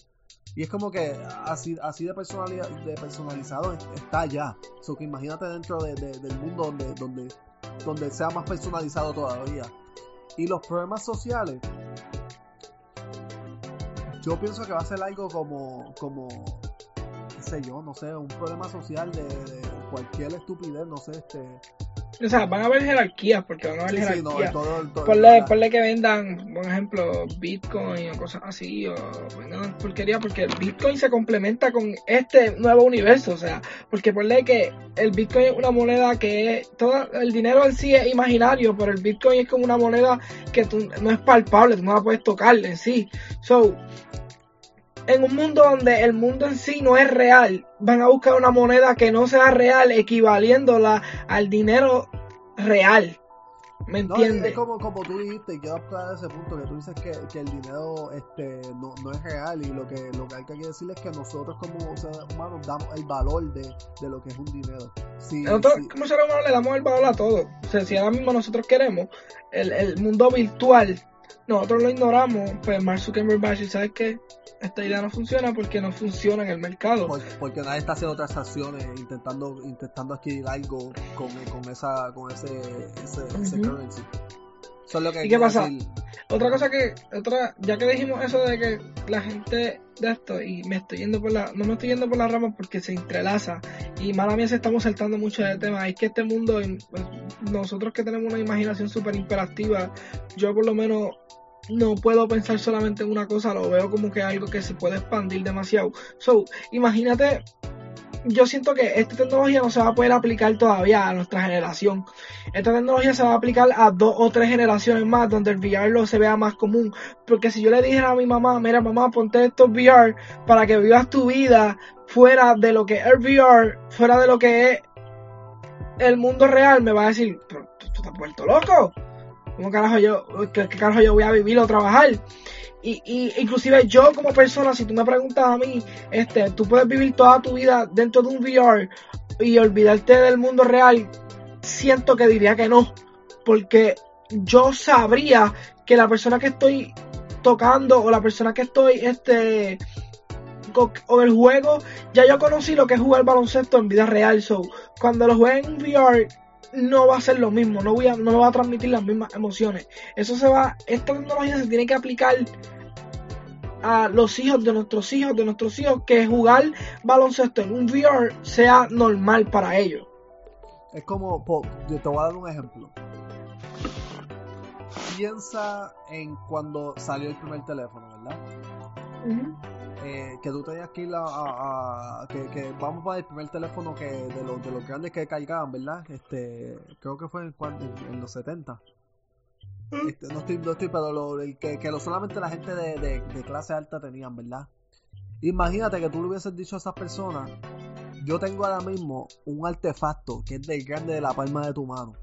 Y es como que así, así de, personalidad, de personalizado está ya. So que imagínate dentro de- de- del mundo donde, donde, donde sea más personalizado todavía. Y los problemas sociales, yo pienso que va a ser algo como, como, sé yo, no sé, un problema social de, de cualquier estupidez, no sé, este... O sea, van a haber jerarquías, porque van a haber Sí, sí, no, jerarquías. todo, todo- Ponle, ponle que vendan, por ejemplo, Bitcoin o cosas así, o vendan porquería, porque el Bitcoin se complementa con este nuevo universo, o sea, porque ponle que el Bitcoin es una moneda que todo el dinero en sí es imaginario, pero el Bitcoin es como una moneda que tú, no es palpable, tú no la puedes tocar en sí. So, en un mundo donde el mundo en sí no es real, van a buscar una moneda que no sea real, equivaliéndola al dinero real. ¿Me No, entiendes? es como, como tú dijiste, y quiero aclarar ese punto, que tú dices que, que el dinero este, no, no es real y lo que, lo que hay que decir es que nosotros como seres humanos damos el valor de, de lo que es un dinero. Si, Nosotros, si- como seres humanos, le damos el valor a todo. O sea, si ahora mismo nosotros queremos el, el mundo virtual, nosotros lo ignoramos, pues Mark Zuckerberg va a decir, ¿sabes qué? Esta idea no funciona porque no funciona en el mercado. por- porque nadie está haciendo transacciones intentando intentando adquirir algo con, con esa con ese, ese, ese currency. Eso es lo que ¿Y qué pasa? decir. Otra cosa que, otra, ya que dijimos eso de que la gente de esto, y me estoy yendo por la, no me estoy yendo por las ramas porque se entrelaza, y mala mía se estamos saltando mucho del tema, es que este mundo, pues, nosotros que tenemos una imaginación súper hiperactiva, yo por lo menos no puedo pensar solamente en una cosa, lo veo como que algo que se puede expandir demasiado. So, imagínate, yo siento que esta tecnología no se va a poder aplicar todavía a nuestra generación. Esta tecnología se va a aplicar a dos o tres generaciones más donde el VR lo se vea más común. Porque si yo le dijera a mi mamá, mira mamá, ponte estos VR para que vivas tu vida fuera de lo que es el VR, fuera de lo que es el mundo real, me va a decir, pero tú, tú estás vuelto loco. ¿Cómo carajo yo, qué, carajo yo voy a vivir o trabajar? Y, y inclusive yo como persona, si tú me preguntas a mí, este, tú puedes vivir toda tu vida dentro de un VR y olvidarte del mundo real, siento que diría que no, porque yo sabría que la persona que estoy tocando o la persona que estoy, este, o el juego, ya yo conocí lo que es jugar baloncesto en vida real, so, cuando lo juegue en VR no va a ser lo mismo, no voy a, no me va a transmitir las mismas emociones. Eso se va, esta tecnología se tiene que aplicar a los hijos de nuestros hijos, de nuestros hijos, que jugar baloncesto en un VR sea normal para ellos. Es como, yo te voy a dar un ejemplo. Piensa en cuando salió el primer teléfono, ¿verdad? Eh, que tú tenías que ir a, a- a- que, que vamos para el primer teléfono que de los de los grandes que cargaban, ¿verdad? Este, creo que fue en, cuan- en, en los 70. Este, no estoy, no estoy, pero lo, el que, que lo solamente la gente de, de, de clase alta tenían, ¿verdad? Imagínate que tú le hubieses dicho a esas personas, yo tengo ahora mismo un artefacto que es del grande de la palma de tu mano.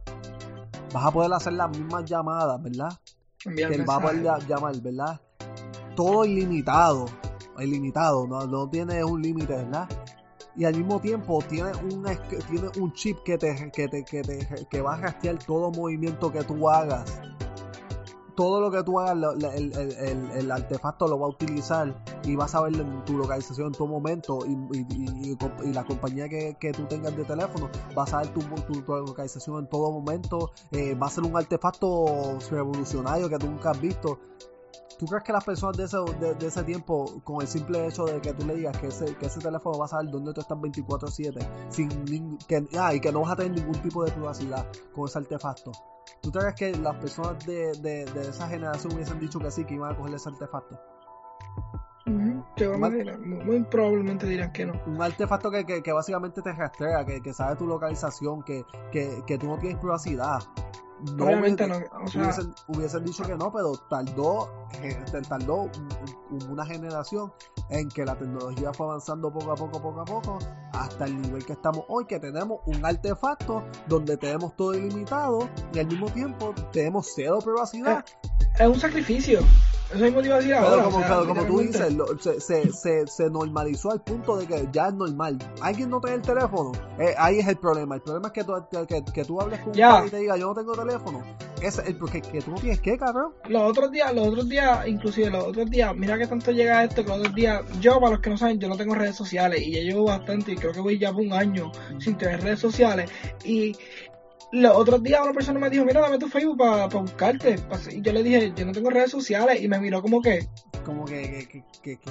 vas a poder hacer las mismas llamadas, ¿verdad? que él va a poder llamar, ¿verdad? Todo ilimitado, ilimitado, no, no tiene un límite, ¿verdad? Y al mismo tiempo tiene un, tiene un chip que te, que te, que te que va a rastrear todo movimiento que tú hagas todo lo que tú hagas, el, artefacto lo va a utilizar y vas a ver tu localización en todo momento y, la compañía que, tú tengas de teléfono va a saber tu, localización en todo momento. Eh, va a ser un artefacto revolucionario que nunca has visto. ¿Tú crees que las personas de ese, de, ese tiempo, con el simple hecho de que tú le digas que ese, que ese teléfono va a saber dónde tú estás 24-7, sin que, ah, y que no vas a tener ningún tipo de privacidad con ese artefacto? ¿Tú crees que las personas de, de, de, esa generación hubiesen dicho que sí, que iban a coger ese artefacto? muy probablemente dirán que no. Un artefacto que, que, que básicamente te rastrea, que, que sabe tu localización, que, que, que tú no tienes privacidad. No, Obviamente no. hubiesen, dicho que no, pero tardó, eh, tardó una generación en que la tecnología fue avanzando poco a poco, poco a poco, hasta el nivel que estamos hoy, que tenemos un artefacto donde tenemos todo ilimitado y al mismo tiempo tenemos cero privacidad. Es, es un sacrificio. Eso mismo te iba a decir ahora. Pero como, como tú dices, se, se, se, normalizó al punto de que ya es normal. Alguien no tiene el teléfono, eh, ahí es el problema. El problema es que tú, que, que tú hables con un padre y te diga, yo no tengo teléfono. Es el porque que tú no tienes qué, cabrón. Los otros días, los otros días, inclusive los otros días, mira que tanto llega esto que los otros días, yo para los que no saben, yo no tengo redes sociales y ya llevo bastante y creo que voy ya por un año sin tener redes sociales. Y los otros días una persona me dijo, mira, dame tu Facebook para buscarte. Y yo le dije, yo no tengo redes sociales. Y me miró como que... Como que... que, que, que,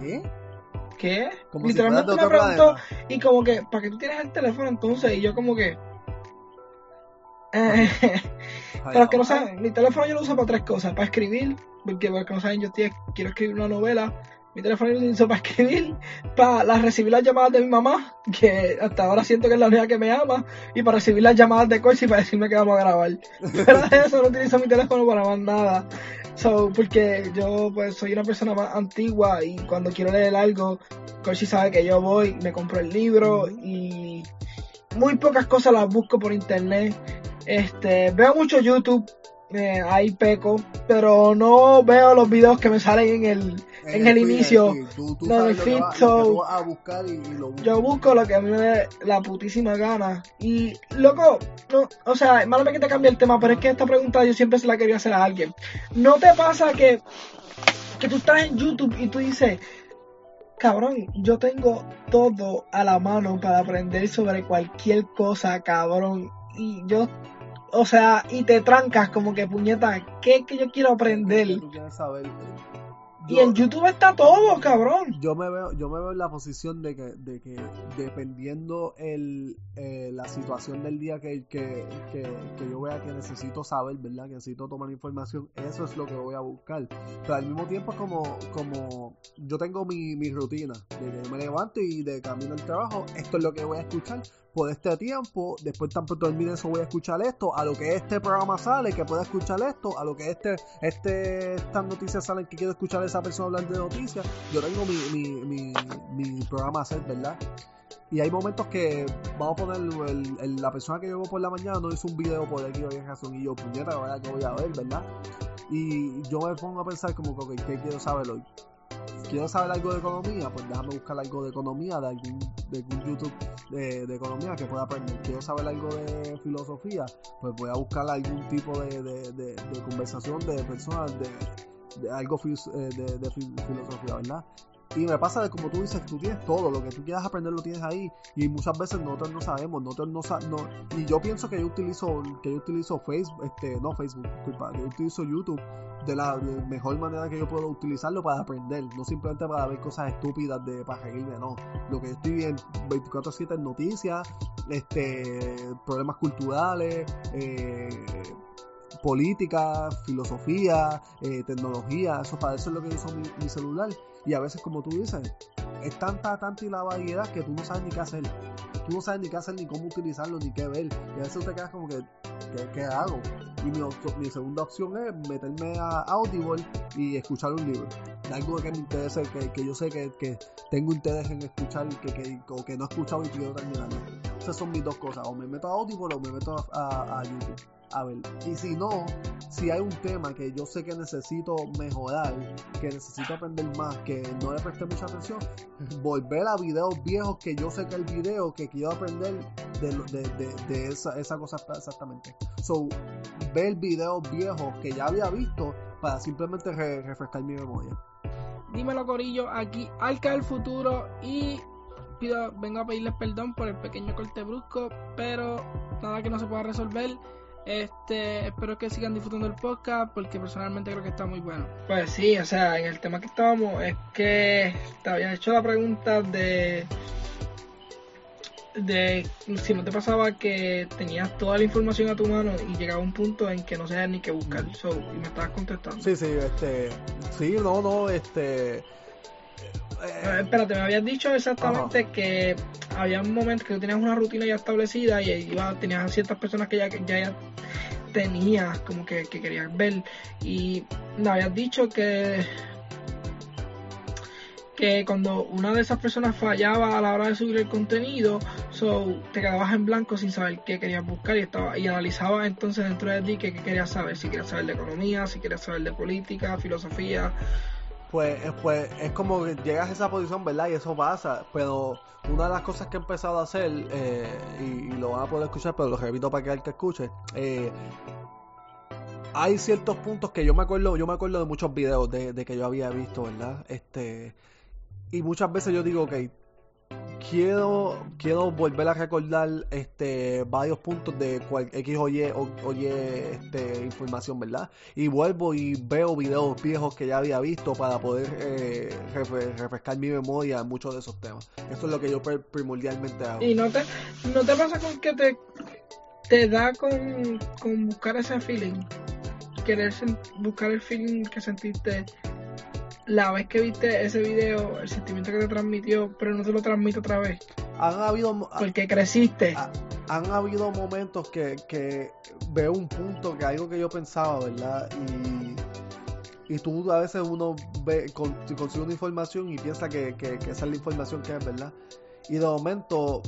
¿Qué? ¿Qué? Como Literalmente me preguntó. Y como que, ¿para qué tú tienes el teléfono entonces? Y yo como que... Eh, para los que no saben, mi teléfono yo lo uso para tres cosas. Para escribir, porque para los que no saben, yo quiero escribir una novela mi teléfono lo utilizo para escribir, para recibir las llamadas de mi mamá, que hasta ahora siento que es la única que me ama, y para recibir las llamadas de Corsi para decirme que vamos a grabar. [LAUGHS] Pero de eso no utilizo mi teléfono para más nada. So, porque yo pues soy una persona más antigua y cuando quiero leer algo, Corsi sabe que yo voy, me compro el libro y muy pocas cosas las busco por internet. Este, veo mucho YouTube, eh, ahí peco, pero no veo los videos que me salen en el, en, el, inicio. no, Yo busco lo que a mí me dé la putísima gana. Y, loco, no, o sea, malo que te cambie el tema, pero es que esta pregunta yo siempre se la quería hacer a alguien. ¿No te pasa que, que tú estás en YouTube y tú dices, cabrón, yo tengo todo a la mano para aprender sobre cualquier cosa, cabrón? Y yo o sea, y te trancas como que puñeta, ¿qué que yo quiero aprender? Y en YouTube está todo, cabrón. Yo me veo, yo me veo en la posición de que, de que dependiendo el, eh, la situación del día que, que, que, yo vea que necesito saber, ¿verdad? Que necesito tomar información, eso es lo que voy a buscar. Pero al mismo tiempo es como, como yo tengo mi, mi rutina, de que me levanto y de camino al trabajo, esto es lo que voy a escuchar por este tiempo, después tan pronto termine eso voy a escuchar esto, a lo que este programa sale que pueda escuchar esto, a lo que este, este, estas noticias salen que quiero escuchar a esa persona hablar de noticias, yo tengo mi, mi, mi, mi programa a hacer, ¿verdad? Y hay momentos que, vamos a poner, el, la persona que llegó por la mañana no hizo un video por aquí, oye razón, y yo, puñeta, ¿verdad? que voy a ver, ¿verdad? Y yo me pongo a pensar como que, ¿qué quiero saber hoy? Quiero saber algo de economía, pues déjame buscar algo de economía de algún, de YouTube de, economía que pueda aprender. Quiero saber algo de filosofía, pues voy a buscar algún tipo de, conversación de personas de, algo eh, de, filosofía, ¿verdad? Y me pasa de como tú dices, tú tienes todo, lo que tú quieras aprender lo tienes ahí. Y muchas veces nosotros no sabemos, nosotros no, sabemos y yo pienso que yo utilizo, que yo utilizo Facebook, este, no Facebook, disculpa, yo utilizo YouTube de la mejor manera que yo puedo utilizarlo para aprender, no simplemente para ver cosas estúpidas de para reírme, no. Lo que yo estoy viendo 24-7 en noticias, este, problemas culturales, eh, política, filosofía, eh, tecnología, eso para eso es lo que uso mi celular. Y a veces, como tú dices, es tanta, tanta y la variedad que tú no sabes ni qué hacer. Tú no sabes ni qué hacer, ni cómo utilizarlo, ni qué ver. Y a veces te quedas como que, ¿qué, hago? Y mi, mi, segunda opción es meterme a Audible y escuchar un libro. Algo que me interese, que, que yo sé que, que, tengo interés en escuchar, que, que, o que no he escuchado y quiero terminarlo. Esas son mis dos cosas. O me meto a Audible o me meto a, a YouTube a ver. Y si no, si hay un tema que yo sé que necesito mejorar, que necesito aprender más, que no le presté mucha atención, volver a videos viejos que yo sé que el video que quiero aprender de, de, esa, esa, cosa exactamente. So, ver videos viejos que ya había visto para simplemente refrescar mi memoria. Dímelo, Corillo, aquí Alca del Futuro y pido, vengo a pedirles perdón por el pequeño corte brusco, pero nada que no se pueda resolver. Este, espero que sigan disfrutando el podcast porque personalmente creo que está muy bueno. Pues sí, o sea, en el tema que estábamos es que te había hecho la pregunta de de si no te pasaba que tenías toda la información a tu mano y llegaba un punto en que no sabías ni qué buscar so, y me estabas contestando. Sí, sí, este, sí, no, no, este eh, espérate, me habías dicho exactamente que había un momento que tú tenías una rutina ya establecida y iba, tenías ciertas personas que ya, ya, tenías como que, querías ver. Y me habías dicho que que cuando una de esas personas fallaba a la hora de subir el contenido, so, te quedabas en blanco sin saber qué querías buscar y estaba y analizabas entonces dentro de ti qué, qué querías saber, si querías saber de economía, si querías saber de política, filosofía, pues, pues es como que llegas a esa posición, ¿verdad? Y eso pasa, pero una de las cosas que he empezado a hacer, eh, y, lo van a poder escuchar, pero lo repito para que el que escuche, eh, hay ciertos puntos que yo me acuerdo, yo me acuerdo de muchos videos de, de, que yo había visto, ¿verdad? Este, y muchas veces yo digo, ok, quiero quiero volver a recordar este varios puntos de cual, X o Y, este, información, ¿verdad? Y vuelvo y veo videos viejos que ya había visto para poder eh, refrescar mi memoria en muchos de esos temas. Eso es lo que yo primordialmente hago. ¿Y no te, no te pasa con que te, te da con, con buscar ese feeling? Querer buscar el feeling que sentiste la vez que viste ese video, el sentimiento que te transmitió, pero no te lo transmite otra vez. Han habido. Porque creciste. han habido momentos que, que veo un punto, que algo que yo pensaba, ¿verdad? Y, y tú a veces uno ve, con, consigue una información y piensa que, que, que esa es la información que es, ¿verdad? Y de momento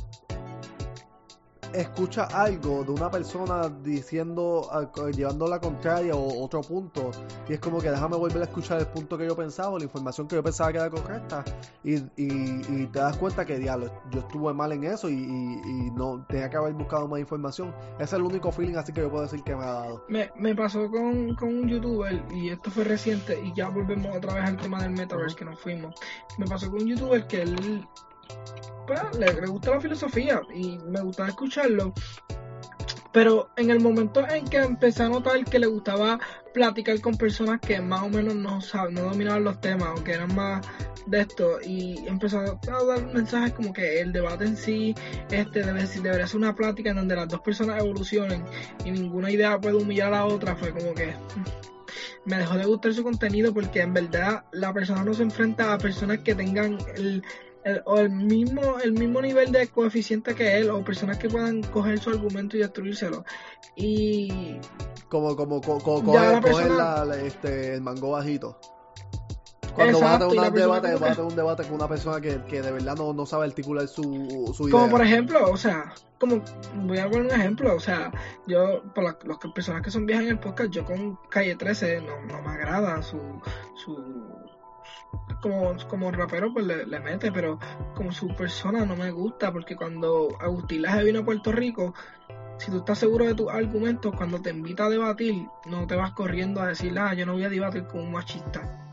escucha algo de una persona diciendo, llevando la contraria o otro punto, y es como que déjame volver a escuchar el punto que yo pensaba, la información que yo pensaba que era correcta, y, y, te das cuenta que, diablo, yo estuve mal en eso y, no tenía que haber buscado más información. Ese es el único feeling así que yo puedo decir que me ha dado. Me, me pasó con, con un youtuber, y esto fue reciente, y ya volvemos otra vez al tema del metaverse que nos fuimos. Me pasó con un youtuber que él le, gusta la filosofía y me gustaba escucharlo. Pero en el momento en que empecé a notar que le gustaba platicar con personas que más o menos no, no dominaban los temas, aunque eran más de esto, y empezó a dar mensajes como que el debate en sí este debe, debería ser una plática en donde las dos personas evolucionen y ninguna idea puede humillar a la otra, fue como que me dejó de gustar su contenido porque en verdad la persona no se enfrenta a personas que tengan el, el, o el mismo, el mismo nivel de coeficiente que él, o personas que puedan coger su argumento y destruírselo. Y. Como, como, coger, este, el mango bajito. Cuando vas a tener un debate, vas a tener un debate con una persona que, que de verdad no, no sabe articular su, su idea. Como por ejemplo, o sea, como voy a poner un ejemplo, o sea, yo, por las personas que son viejas en el podcast, yo con Calle 13 no, no me agrada su, su como, como rapero pues le, mete, pero como su persona no me gusta, porque cuando Agustín Laje vino a Puerto Rico, si tú estás seguro de tus argumentos, cuando te invita a debatir, no te vas corriendo a decir, ah, yo no voy a debatir con un machista,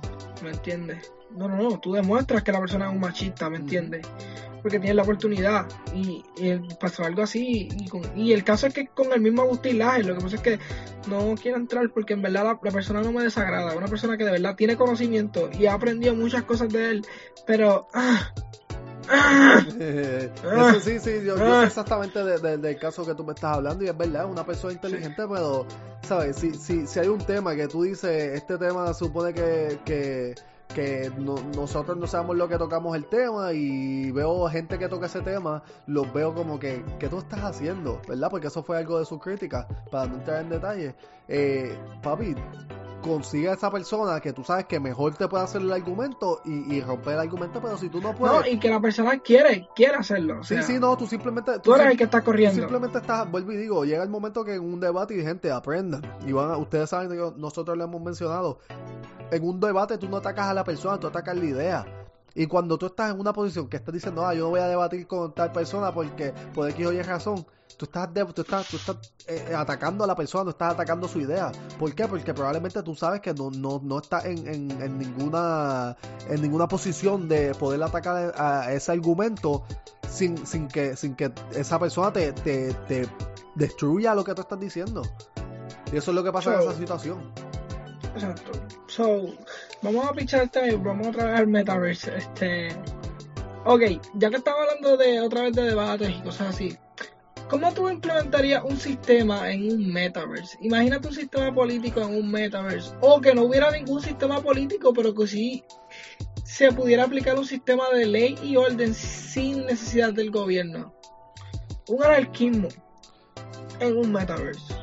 ¿me entiendes? No, no, no, tú demuestras que la persona es un machista, ¿me entiendes? porque tienes la oportunidad y, pasó algo así y, el caso es que con el mismo Agustín Laje lo que pasa es que no quiero entrar porque en verdad la, persona no me desagrada una persona que de verdad tiene conocimiento y ha aprendido muchas cosas de él pero ah, [LAUGHS] eso sí, sí, yo, sé ah. [LAUGHS] exactamente del caso que tú me estás hablando y es verdad, una persona inteligente, pero, ¿sabes? Si, si, si hay un tema que tú dices, este tema supone que, que que nosotros no sabemos lo que tocamos el tema y veo gente que toca ese tema, los veo como que, ¿qué tú estás haciendo? ¿Verdad? Porque eso fue algo de su crítica, para no entrar en detalle. Eh, papi, consigue a esa persona que tú sabes que mejor te puede hacer el argumento y, y romper el argumento, pero si tú no puedes... No, y que la persona quiere, quiere hacerlo. sí, sí, no, tú simplemente... Tú, eres el que está corriendo. simplemente estás, vuelvo y digo, llega el momento que en un debate y gente aprenda. Y van a, ustedes saben nosotros le hemos mencionado, en un debate tú no atacas a la persona, tú atacas la idea. Y cuando tú estás en una posición que estás diciendo, ah, yo no voy a debatir con tal persona porque puede que yo haya razón, tú estás, tú estás, tú estás eh, atacando a la persona, no estás atacando su idea. ¿Por qué? Porque probablemente tú sabes que no, no, no estás en, en, ninguna, en ninguna posición de poder atacar a ese argumento sin, sin, que, sin que esa persona te, te, te destruya lo que tú estás diciendo. Y eso es lo que pasa en esa situación. Exacto. So, vamos a pichar este, vamos a trabajar Metaverse. Este. Ok, ya que estamos hablando de otra vez de debates y cosas así, ¿cómo tú implementarías un sistema en un metaverse? Imagínate un sistema político en un metaverse, o que no hubiera ningún sistema político, pero que sí se pudiera aplicar un sistema de ley y orden sin necesidad del gobierno. Un anarquismo en un metaverse.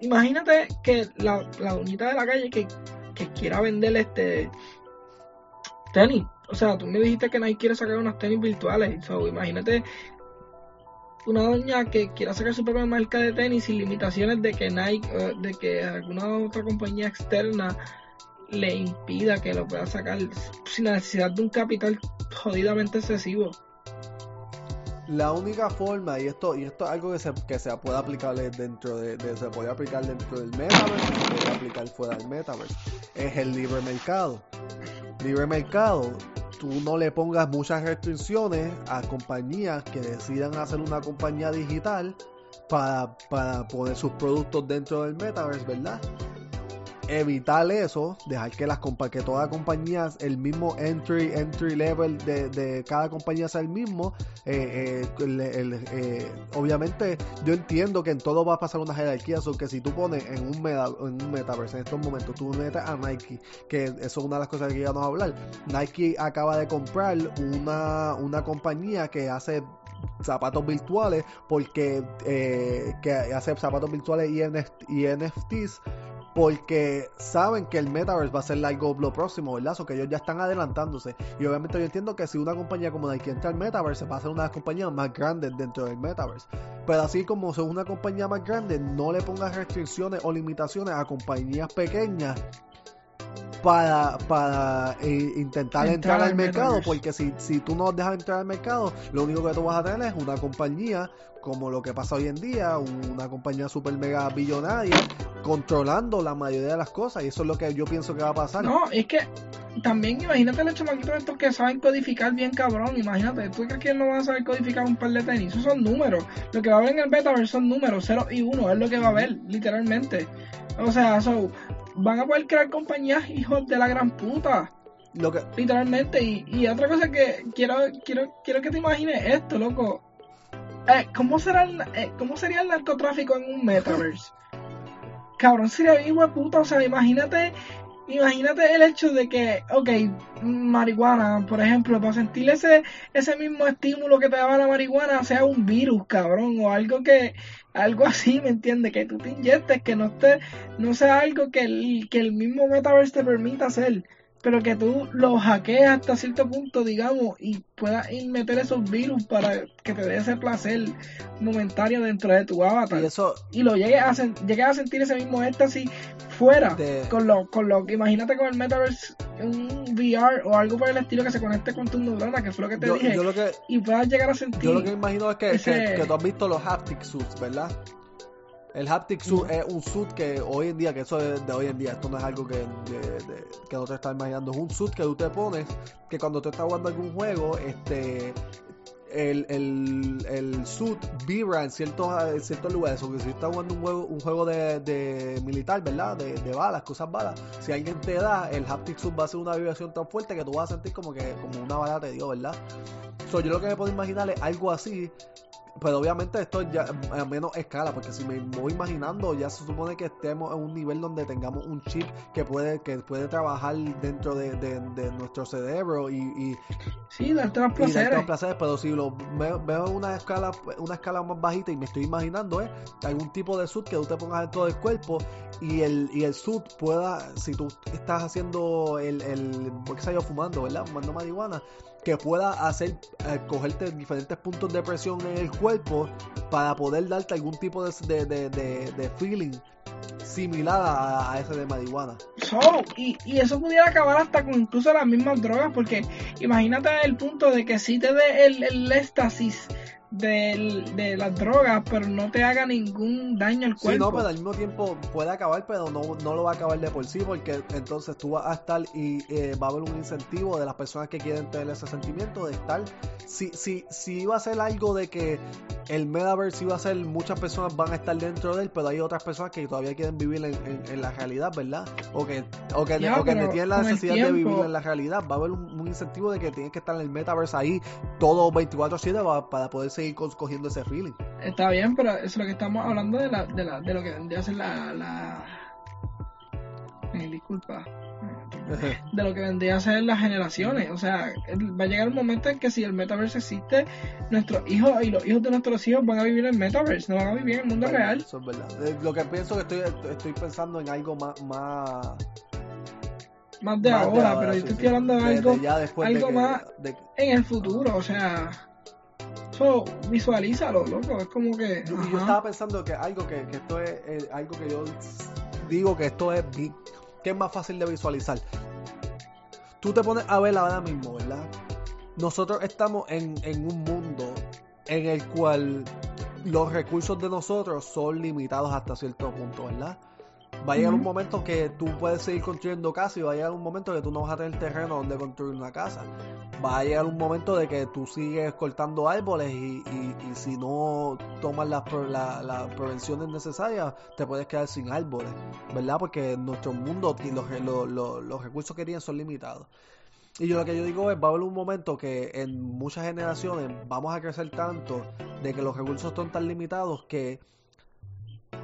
Imagínate que la, la de la calle que, quiera vender este tenis. O sea, tú me dijiste que nadie quiere sacar unas tenis virtuales. Imagínate una doña que quiera sacar su propia marca de tenis sin limitaciones de que Nike, eh, de que alguna otra compañía externa le impida que lo pueda sacar sin la necesidad de un capital jodidamente excesivo la única forma, y esto, y esto es algo que se, que se puede aplicar dentro de, se puede aplicar dentro del metaverse, se puede aplicar fuera del metaverse, es el libre mercado. Libre mercado, tú no le pongas muchas restricciones a compañías que decidan hacer una compañía digital para, para poner sus productos dentro del metaverse, ¿verdad? Evitar eso, dejar que las que todas compañías, el mismo entry, entry level de, cada compañía sea el mismo. Eh, eh, eh, obviamente, yo entiendo que en todo va a pasar una jerarquía, so que si tú pones en un, meta, en un metaverse en estos momentos, tú metes a Nike, que eso es una de las cosas que íbamos a hablar. Nike acaba de comprar una, una compañía que hace zapatos virtuales porque que hace zapatos virtuales y NFTs porque saben que el metaverse va a ser algo lo próximo, ¿verdad? O que ellos ya están adelantándose. Y obviamente yo entiendo que si una compañía como Nike entra al metaverse, va a ser una de las compañías más grandes dentro del metaverse. Pero así como son una compañía más grande, no le pongas restricciones o limitaciones a compañías pequeñas para, para eh, intentar entrar, al mercado, porque si, si tú no dejas entrar al mercado, lo único que tú vas a tener es una compañía como lo que pasa hoy en día, una compañía super mega billonaria controlando la mayoría de las cosas y eso es lo que yo pienso que va a pasar. No, es que también imagínate hecho de estos que saben codificar bien cabrón, imagínate, ¿tú crees que no van a saber codificar un par de tenis? Esos son números, lo que va a haber en el beta son números, 0 y 1, es lo que va a haber, literalmente. O sea, so, van a poder crear compañías hijos de la gran puta. Lo que... Literalmente. Y, y otra cosa que quiero, quiero, quiero que te imagines esto, loco. Eh, ¿cómo, será eh, ¿Cómo sería el narcotráfico en un metaverse? [LAUGHS] Cabrón, sería bien puta. O sea, imagínate imagínate el hecho de que, ok, marihuana, por ejemplo, para sentir ese, ese mismo estímulo que te daba la marihuana, sea un virus, cabrón, o algo que, algo así, ¿me entiendes? Que tú te inyectes, que no esté, no sea algo que el, que el mismo metaverse te permita hacer pero que tú lo hackees hasta cierto punto, digamos, y puedas meter esos virus para que te dé ese placer momentario dentro de tu avatar. Y, eso, y lo llegues a, llegues a sentir ese mismo éxtasis fuera, con lo, con lo imagínate con el metaverse, un VR o algo por el estilo que se conecte con tu neurona, que fue lo que te dije, y puedas llegar a sentir. Yo lo que imagino es que, que tú has visto los haptic suits, ¿verdad? El haptic suit es un suit que hoy en día, que eso es de hoy en día, esto no es algo que, que no te estás imaginando, es un suit que tú te pones, que cuando tú estás jugando algún juego, este el, el, el suit vibra en ciertos, ciertos lugares. O que si estás jugando un juego, un juego de, de militar, ¿verdad? De, de, balas, cosas balas. Si alguien te da, el haptic suit va a hacer una vibración tan fuerte que tú vas a sentir como que como una bala te dio, ¿verdad? So, yo lo que me puedo imaginar es algo así pero obviamente esto ya a menos escala, porque si me voy imaginando, ya se supone que estemos en un nivel donde tengamos un chip que puede, que puede trabajar dentro de, nuestro cerebro y, y sí, darte placeres. placeres. Pero si lo veo, en una escala, una escala más bajita y me estoy imaginando, ¿eh? algún tipo de sud que tú te pongas dentro del cuerpo y el, y el suit pueda, si tú estás haciendo el, el qué yo fumando, ¿verdad? Fumando marihuana, que pueda hacer, eh, cogerte diferentes puntos de presión en el cuerpo para poder darte algún tipo de, de, de, feeling similar a, ese de marihuana. y, y, eso pudiera acabar hasta con incluso las mismas drogas, porque imagínate el punto de que si te dé el, el éxtasis de, de las drogas, pero no te haga ningún daño al cuerpo. Sí, no, pero al mismo tiempo puede acabar, pero no, no lo va a acabar de por sí, porque entonces tú vas a estar y eh, va a haber un incentivo de las personas que quieren tener ese sentimiento de estar. Si, si, si iba a ser algo de que el metaverse iba a ser, muchas personas van a estar dentro de él, pero hay otras personas que todavía quieren vivir en, la realidad, ¿verdad? O que, o que, tienen la necesidad de vivir en la realidad. Va a haber un, incentivo de que tienes que estar en el metaverse ahí todo 24-7 para poder seguir cogiendo ese feeling. Está bien, pero eso es lo que estamos hablando de, la, de, la, de lo que vendría a ser la... la... disculpa [LAUGHS] de lo que vendría a ser las generaciones. O sea, va a llegar un momento en que si el metaverse existe, nuestros hijos y los hijos de nuestros hijos van a vivir en el metaverse, no van a vivir en el mundo real. Eso es verdad. Eh, lo que pienso que estoy, estoy pensando en algo más... más más de, ahora, pero yo estoy hablando de, algo, algo más en el futuro, o sea, eso visualízalo, loco, es como que... Yo, yo estaba pensando que algo que, que esto es eh, algo que yo digo que esto es que es más fácil de visualizar. Tú te pones a ver ahora mismo, ¿verdad? Nosotros estamos en, en un mundo en el cual los recursos de nosotros son limitados hasta cierto punto, ¿verdad? Va a llegar un momento que tú puedes seguir construyendo casa y va a llegar un momento que tú no vas a tener terreno donde construir una casa. Va a llegar un momento de que tú sigues cortando árboles y, si no tomas las, la, prevenciones necesarias, te puedes quedar sin árboles, ¿verdad? Porque nuestro mundo y los, los recursos que tienen son limitados. Y yo lo que yo digo es, va a haber un momento que en muchas generaciones vamos a crecer tanto de que los recursos están tan limitados que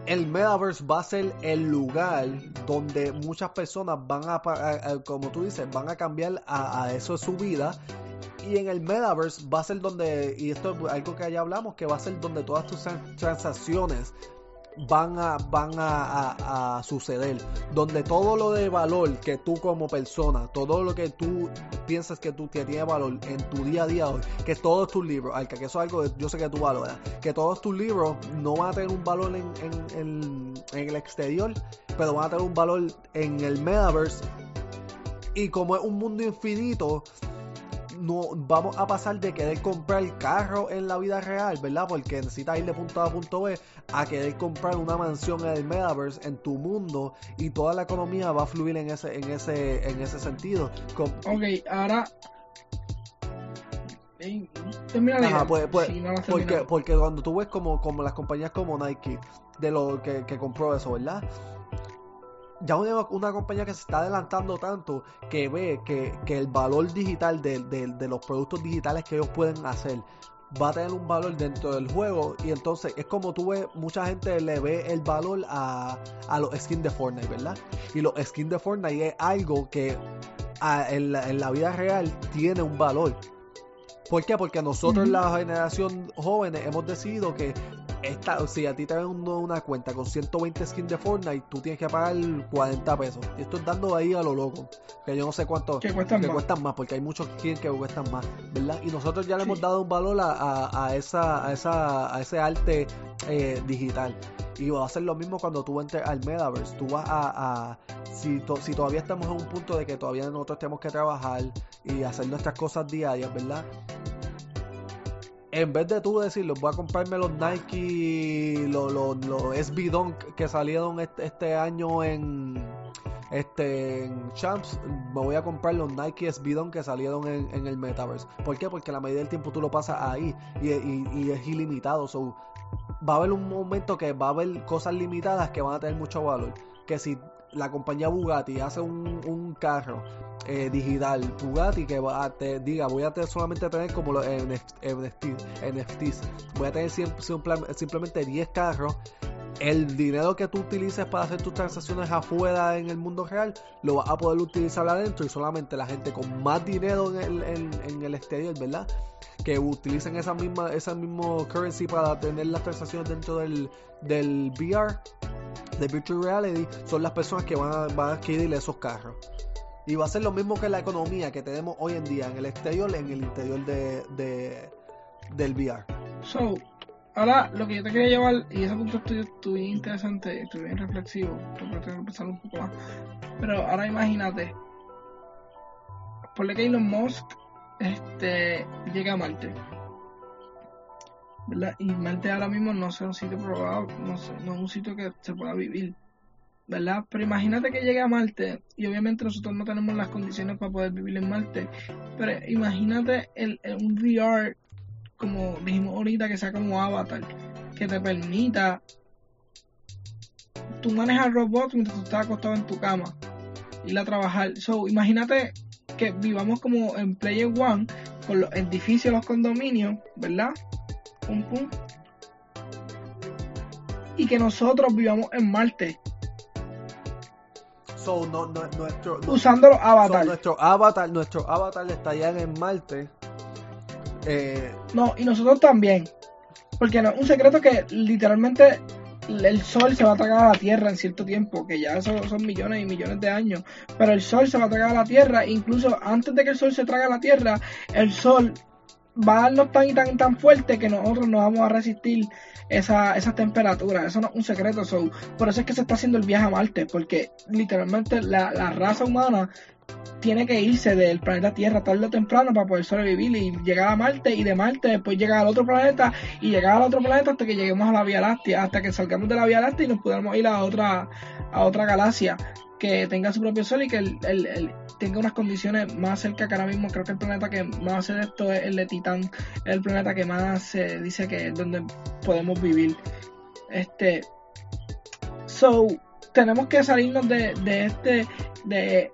el metaverse va a ser el lugar donde muchas personas van a, como tú dices, van a cambiar a, eso de su vida. Y en el metaverse va a ser donde, y esto es algo que ya hablamos, que va a ser donde todas tus transacciones van a, van a, suceder. Donde todo lo de valor que tú como persona, todo lo que tú piensas que tú que tiene valor en tu día a día hoy, que todos tus libros, que eso es algo que yo sé que tú valoras, que todos tus libros no van a tener un valor en, en, en el exterior, pero van a tener un valor en el metaverse. Y como es un mundo infinito, no vamos a pasar de querer comprar carro en la vida real, ¿verdad? Porque necesitas ir de punto A a punto B a querer comprar una mansión en el metaverse en tu mundo y toda la economía va a fluir en ese en ese en ese sentido. Ok, ahora Ajá, pues, pues, porque, porque cuando tú ves como, como las compañías como Nike, de lo que, que compró eso, ¿verdad? Ya una, una, compañía que se está adelantando tanto que ve que, el valor digital de, los productos digitales que ellos pueden hacer va a tener un valor dentro del juego y entonces es como tú ves, mucha gente le ve el valor a, los skins de Fortnite, ¿verdad? Y los skins de Fortnite es algo que en, la, vida real tiene un valor. ¿Por qué? Porque nosotros, la generación jóvenes, hemos decidido que esta, si a ti te ven una cuenta con 120 skins de Fortnite, tú tienes que pagar 40 pesos. Y esto es dando ahí a lo loco. Que yo no sé cuánto que cuestan, más. porque hay muchos skins que cuestan más, ¿verdad? Y nosotros ya le hemos dado un valor a, a, esa, a, esa, a ese arte eh, digital. Y va a ser lo mismo cuando tú entres al Metaverse. Tú vas a. si, si todavía estamos en un punto de que todavía nosotros tenemos que trabajar y hacer nuestras cosas diarias, ¿verdad? En vez de tú decirlo, voy a comprarme los Nike, los, los, los SB Dunk que salieron este, este, año en este en Champs, me voy a comprar los Nike SB Dunk que salieron en, el Metaverse. ¿Por qué? Porque la medida del tiempo tú lo pasas ahí y, es ilimitado. So, va a haber un momento que va a haber cosas limitadas que van a tener mucho valor. Que si la compañía Bugatti hace un, un carro eh, digital Bugatti que va a te diga voy a tener, solamente tener como los NFTs, voy a tener simplemente 10 carros. El dinero que tú utilices para hacer tus transacciones afuera en el mundo real lo vas a poder utilizar adentro y solamente la gente con más dinero en el, en, el exterior, ¿verdad? Que utilicen esa misma, esa mismo currency para tener las transacciones dentro del, del VR, de Virtual Reality, son las personas que van a, van adquirir esos carros. Y va a ser lo mismo que la economía que tenemos hoy en día en el exterior, en el interior de, de del VR. So, ahora lo que yo te quería llevar, y ese punto estuvo bien interesante, estuvo bien reflexivo, tengo que pensar un poco más. Pero ahora imagínate, por que Elon Musk este, llega a Marte. ¿Verdad? Y Marte ahora mismo no es un sitio probado, no, no es un sitio que se pueda vivir. ¿verdad? Pero imagínate que llegue a Marte y obviamente nosotros no tenemos las condiciones para poder vivir en Marte, pero imagínate el, un VR, como dijimos ahorita, que sea como Avatar, que te permita tú manejar robots mientras tú estás acostado en tu cama, ir a trabajar. So, imagínate que vivamos como en Player One, con los edificios, los condominios, ¿verdad? Pum, pum. Y que nosotros vivamos en Marte nuestro, Usando los avatars. nuestro avatar, nuestro avatar estaría en Marte. Eh, no, y nosotros también. Porque no, un secreto que literalmente el sol se va a tragar a la Tierra en cierto tiempo, que ya son, son, millones y millones de años, pero el sol se va a tragar a la Tierra, incluso antes de que el sol se traga a la Tierra, el sol va a darnos tan tan tan fuerte que nosotros no vamos a resistir esa, esa temperatura. Eso no es un secreto. So, por eso es que se está haciendo el viaje a Marte, porque literalmente la, la raza humana tiene que irse del planeta Tierra tarde o temprano para poder sobrevivir y llegar a Marte y de Marte después llegar al otro planeta y llegar al otro planeta hasta que lleguemos a la Vía Láctea, hasta que salgamos de la Vía Láctea y nos podamos ir a otra a otra galaxia que tenga su propio sol y que el, tenga unas condiciones más cerca que ahora mismo creo que el planeta que más hace esto es el de Titán el planeta que más se dice que es donde podemos vivir este so tenemos que salirnos de, de este de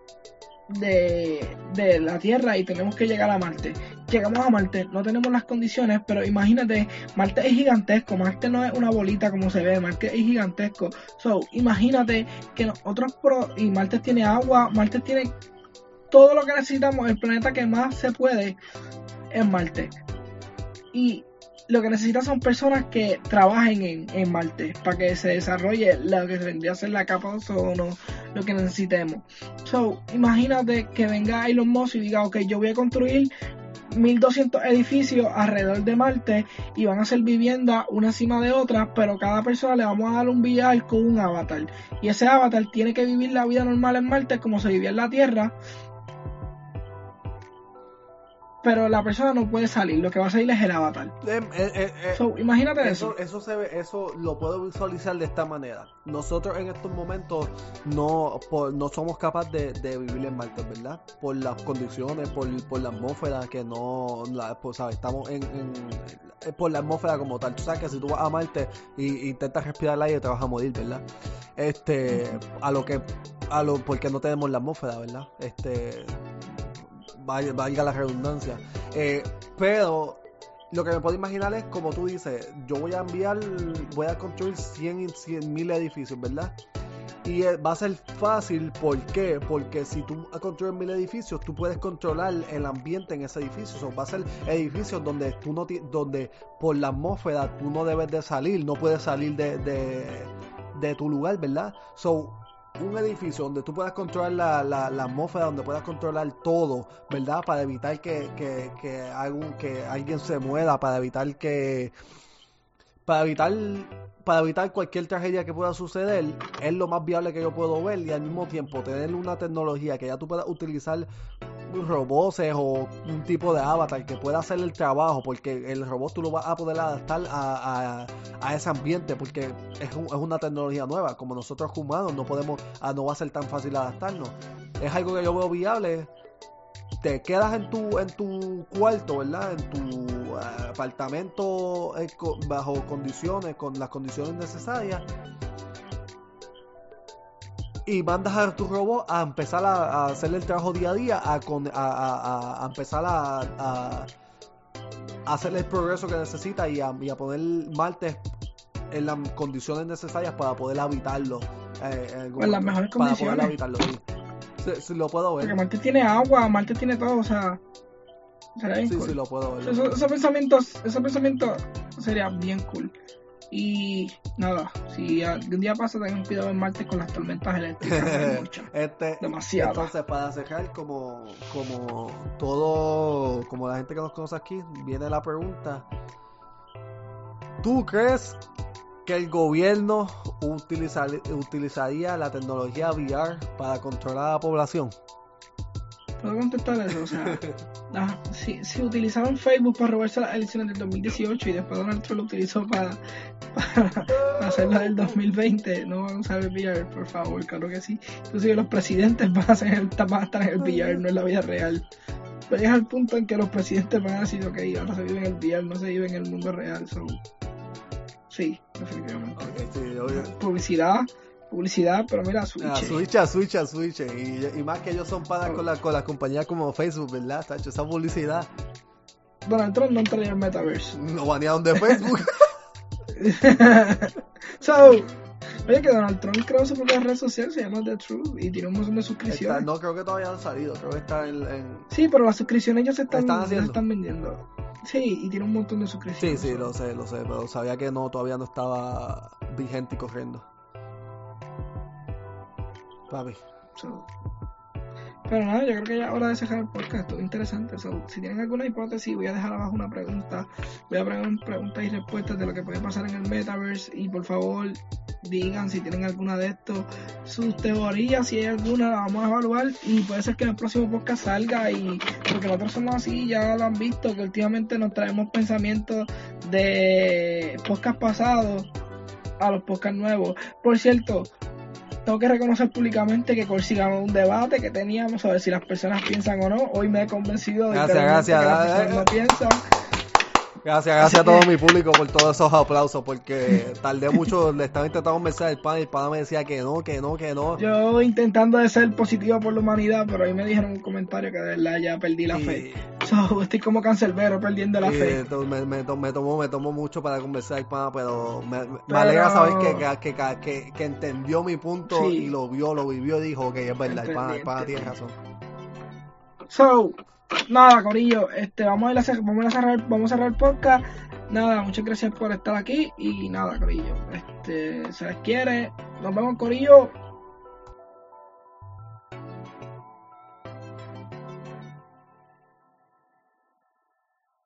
de, de la Tierra y tenemos que llegar a Marte. Llegamos a Marte, no tenemos las condiciones, pero imagínate, Marte es gigantesco, Marte no es una bolita como se ve, Marte es gigantesco. So, imagínate que nosotros pro, y Marte tiene agua, Marte tiene todo lo que necesitamos, el planeta que más se puede en Marte. Y lo que necesitas son personas que trabajen en, en Marte para que se desarrolle lo que vendría a ser la capa de ozono, lo que necesitemos. So, imagínate que venga Elon Musk y diga, ok, yo voy a construir 1200 edificios alrededor de Marte y van a ser viviendas una encima de otra, pero cada persona le vamos a dar un VR con un avatar. Y ese avatar tiene que vivir la vida normal en Marte como se vivía en la Tierra pero la persona no puede salir, lo que va a salir es el avatar. Eh, eh, eh, imagínate eso. Eso, se ve, eso lo puedo visualizar de esta manera. Nosotros en estos momentos no, no somos capaces de, vivir en Marte, ¿verdad? Por las condiciones, por, la atmósfera que no, la, pues, ¿sabes? estamos en, por la atmósfera como tal. Tú sabes que si tú vas a Marte e intentas respirar el aire te vas a morir, ¿verdad? Este, a lo que, a lo, porque no tenemos la atmósfera, ¿verdad? Este, valga, la redundancia. Eh, pero lo que me puedo imaginar es, como tú dices, yo voy a enviar, voy a construir 100, 100 mil edificios, ¿verdad? Y eh, va a ser fácil, ¿por qué? Porque si tú construyes mil edificios, tú puedes controlar el ambiente en ese edificio. O va a ser edificios donde tú no donde por la atmósfera tú no debes de salir, no puedes salir de, de, de tu lugar, ¿verdad? So, un edificio donde tú puedas controlar la, la, la, atmósfera, donde puedas controlar todo, ¿verdad? Para evitar que, que, que, que alguien se muera, para evitar que... Para evitar, para evitar cualquier tragedia que pueda suceder, es lo más viable que yo puedo ver y al mismo tiempo tener una tecnología que ya tú puedas utilizar robots o un tipo de avatar que pueda hacer el trabajo, porque el robot tú lo vas a poder adaptar a, a, ese ambiente, porque es, es, una tecnología nueva. Como nosotros humanos no podemos, ah, no va a ser tan fácil adaptarnos. Es algo que yo veo viable. Te quedas en tu, en tu cuarto, ¿verdad? En tu ah, apartamento eh, bajo condiciones, con las condiciones necesarias y mandas a tu robot a empezar a, hacer el trabajo día a día, a, a, empezar a, hacer el progreso que necesita y a, poner Marte en las condiciones necesarias para poder habitarlo. Eh, en En las mejores para poder condiciones. habitarlo, sí. Sí, sí, lo puedo Porque ver. Marte tiene agua, Marte tiene todo, o sea. Sería bien Sí, cool. sí, lo puedo ver. Eso- esos pensamientos, esos pensamientos sería bien cool. Y nada, si algún día pasa, tengan cuidado en Marte con las tormentas eléctricas. muchas. [LAUGHS] Este, Demasiado. Entonces, para cerrar, como, como todo, como la gente que nos conoce aquí, viene la pregunta. ¿Tú crees que el gobierno utilizar- utilizaría la tecnología VR para controlar a la población? ¿Puedo contestar eso? O sea, [LAUGHS] ah, si, si utilizaron Facebook para robarse las elecciones del 2018 y después Donald Trump lo utilizó para, para, [LAUGHS] para hacer la del 2020, no van a usar el VR, por favor, claro que sí. Inclusive los presidentes van a, hacer el- van a estar en el VR, no en la vida real. Pero llega el punto en que los presidentes van a decir, ok, ahora se vive en el VR, no se vive en el mundo real. So, sí, definitivamente. Sí. Publicidad, publicidad, pero mira, Switch. A Switch, a Switch, a Switch. Y, y más que ellos son panas con la, con la compañía como Facebook, ¿verdad? Tacho, esa publicidad. Donald Trump no entraría en Metaverse. Lo banearon de Facebook. [LAUGHS] [LAUGHS] so, oye que Donald Trump creó su propia red social, se llama The Truth y tiene un montón de Está- suscripciones. no creo que todavía han salido, creo que está en- en, Sí, pero las suscripciones ya se están, ¿Están ya se están vendiendo. Sí, y tiene un montón de Sí, suscripciones. sí, lo sé, lo sé, pero sabía que no, todavía no estaba vigente y corriendo. Papi. Pero nada, yo creo que ya es hora de cerrar el podcast. Estuvo interesante. So, si tienen alguna hipótesis, voy a dejar abajo una pregunta. Voy a poner preguntas y respuestas de lo que puede pasar en el metaverse. Y por favor, digan si tienen alguna de estos, sus teorías, si hay alguna, la vamos a evaluar. Y puede ser que en el próximo podcast salga. y Porque nosotros somos así, ya lo han visto, que últimamente nos traemos pensamientos de podcast pasados a los podcasts nuevos. Por cierto, tengo que reconocer públicamente que consigamos un debate que teníamos a ver si las personas piensan o no. Hoy me he convencido de Gracias, literalmente gracias, que las personas no piensan. Gracias, gracias a todo mi público por todos esos aplausos, porque tardé mucho, le estaba intentando mensaje al pan y el pana me decía que no, que no, que no. Yo intentando de ser positivo por la humanidad, pero ahí me dijeron un comentario que de verdad ya perdí la Y- fe. So, estoy como cancerbero perdiendo la y fe. me, me, me tomó, me tomó mucho para conversar el pana, pero me, me Pero- alegra saber que, que, que, que, entendió mi punto Sí. y lo vio, lo vivió y dijo que es verdad, el pana, el pana tiene razón. So, nada, Corillo, este, vamos a, ir a cer- vamos a cerrar, vamos a cerrar el podcast. Nada, muchas gracias por estar aquí y nada, Corillo, este, se les quiere. Nos vemos, Corillo.